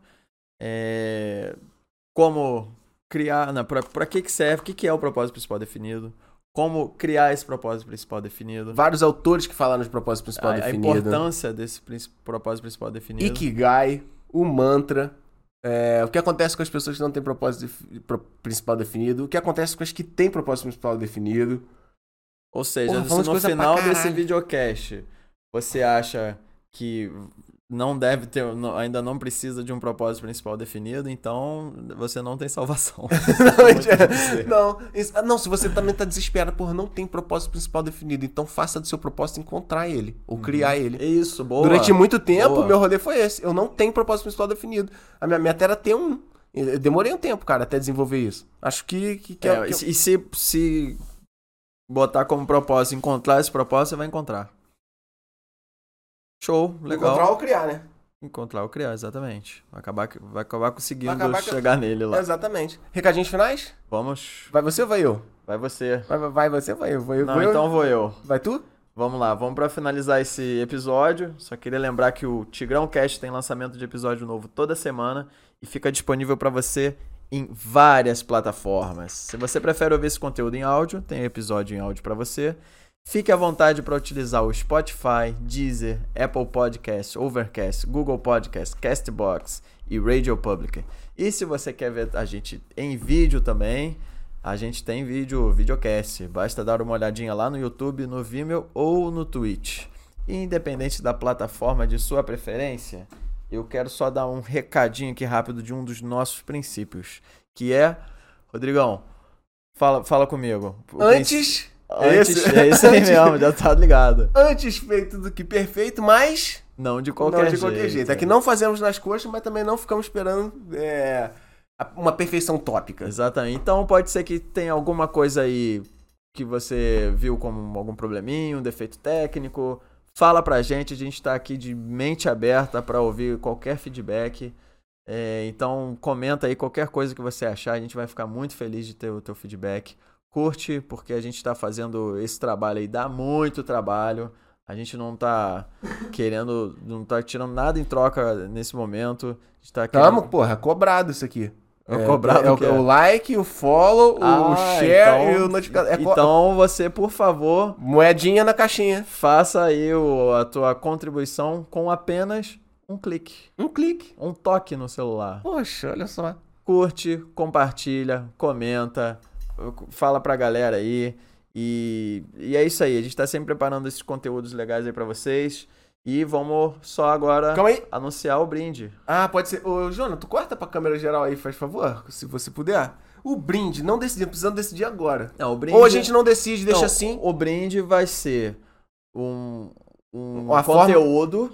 É, como criar. Não, pra, pra que, que serve? O que, que é o propósito principal definido? Como criar esse propósito principal definido? Vários autores que falaram de propósito principal a, a definido. importância desse propósito principal definido. Ikigai, o mantra. É, o que acontece com as pessoas que não têm propósito pro- principal definido? O que acontece com as que têm propósito principal definido? Ou seja, Porra, no final desse videocast você acha que não deve ter, não- ainda não precisa de um propósito principal definido, então você não tem salvação. não, Muito é- não, isso- não, se você também tá desesperado, porra, não tem propósito principal definido, então faça do seu propósito encontrar ele, ou criar ele. É Isso, boa. Durante muito tempo, Boa. meu rolê foi esse. Eu não tenho propósito principal definido. A minha meta era ter um. Eu demorei um tempo, cara, até desenvolver isso. Acho que, que, que É, é, e que se- e se, se botar como propósito, encontrar esse propósito, você vai encontrar. Show, legal. encontrar ou criar, né? encontrar ou criar, exatamente. Vai acabar, vai acabar conseguindo Vai acabar que- chegar nele lá. Exatamente. Recadinhos finais? Vamos. Vai você ou vai eu? Vai você. Vai, vai, você ou vai eu? Vai, eu- Não, vai eu? então vou eu. Vai tu? Vamos lá, vamos pra finalizar esse episódio. Só queria lembrar que o Tigrão Cast tem lançamento de episódio novo toda semana e fica disponível pra você em várias plataformas. Se você prefere ouvir esse conteúdo em áudio, tem episódio em áudio pra você. Fique à vontade para utilizar o Spotify, Deezer, Apple Podcast, Overcast, Google Podcast, Castbox e Radio Public. E se você quer ver a gente em vídeo também, a gente tem vídeo, videocast. Basta dar uma olhadinha lá no YouTube, no Vimeo ou no Twitch. E independente da plataforma de sua preferência, eu quero só dar um recadinho aqui rápido de um dos nossos princípios, que é, Rodrigão, fala, fala comigo. Antes. Antes, esse- é isso aí mesmo, já tá ligado. Antes feito do que perfeito, mas. Não de qualquer não de jeito. qualquer jeito. É que não fazemos nas coxas, mas também não ficamos esperando é, uma perfeição tópica. Exatamente. Então pode ser que tenha alguma coisa aí que você viu como algum probleminha, um defeito técnico. Fala pra gente, a gente tá aqui de mente aberta pra ouvir qualquer feedback. É, então comenta aí qualquer coisa que você achar, a gente vai ficar muito feliz de ter o teu feedback. Curte, porque a gente tá fazendo esse trabalho aí, dá muito trabalho. A gente não tá querendo, não tá tirando nada em troca nesse momento. A gente tá querendo... Tamo, porra, cobrado isso aqui. É cobrado é, o quê? o, o like, o follow, o Ah, share então- e o notificação. É co- Então você, por favor, Moedinha na caixinha. faça aí o- a tua contribuição com apenas um clique, Um clique. um toque no celular. Poxa, olha só. Curte, compartilha, comenta, fala pra galera aí. E, e é isso aí, a gente tá sempre preparando esses conteúdos legais aí pra vocês. E vamos só agora anunciar o brinde. Ah, pode ser. Ô, Jona, tu corta pra câmera geral aí, faz favor, se você puder. O brinde, não decidimos, precisamos decidir agora. Não, o brinde. Ou a gente não decide, deixa Não, assim. O brinde vai ser um, um Uma forma- conteúdo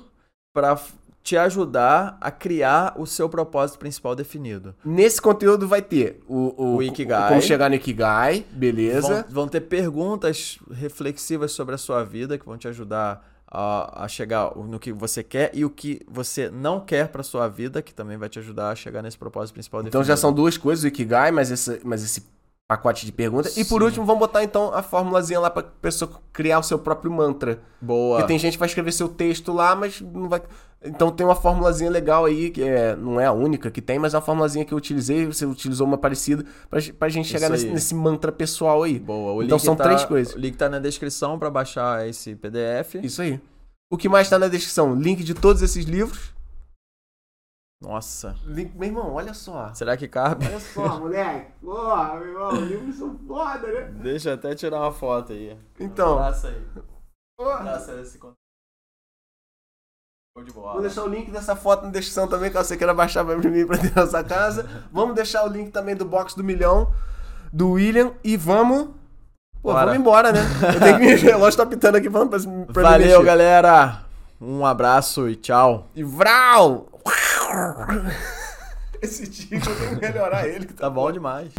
pra te ajudar a criar o seu propósito principal definido. Nesse conteúdo vai ter o, o, O Ikigai. Como chegar no Ikigai, beleza. Vão, vão ter perguntas reflexivas sobre a sua vida que vão te ajudar a, a chegar no que você quer e o que você não quer pra sua vida, que também vai te ajudar a chegar nesse propósito principal Então definido. já são duas coisas, o Ikigai, mas esse, mas esse pacote de perguntas. E por Sim. último, vamos botar então a formulazinha lá pra pessoa criar o seu próprio mantra. Boa. Porque tem gente que vai escrever seu texto lá, mas não vai. Então tem uma formulazinha legal aí, que é, não é a única que tem, mas é uma formulazinha que eu utilizei, você utilizou uma parecida, pra, pra gente chegar nesse, nesse mantra pessoal aí. Boa. O Então link são tá- três coisas. O link tá na descrição pra baixar esse PDF. Isso aí. O que mais tá na descrição? Link de todos esses livros. Nossa. Meu irmão, olha só. Será que cabe? Olha só, moleque. Porra, meu irmão, os livros são foda, né? Deixa eu até tirar uma foto aí. Então, Abraça aí. Abraça esse conteúdo. De bola. Vou deixar o link dessa foto na descrição também, caso você queira baixar pra mim pra dentro da sua casa. Vamos deixar o link também do box do milhão, do William, e vamos. Pô, Bora. vamos embora, né? Eu tenho que me. O relógio tá pitando aqui falando pra, pra Valeu, galera. Um abraço e tchau. E vral! Esse tipo eu tenho que melhorar ele. Que Tá bom demais.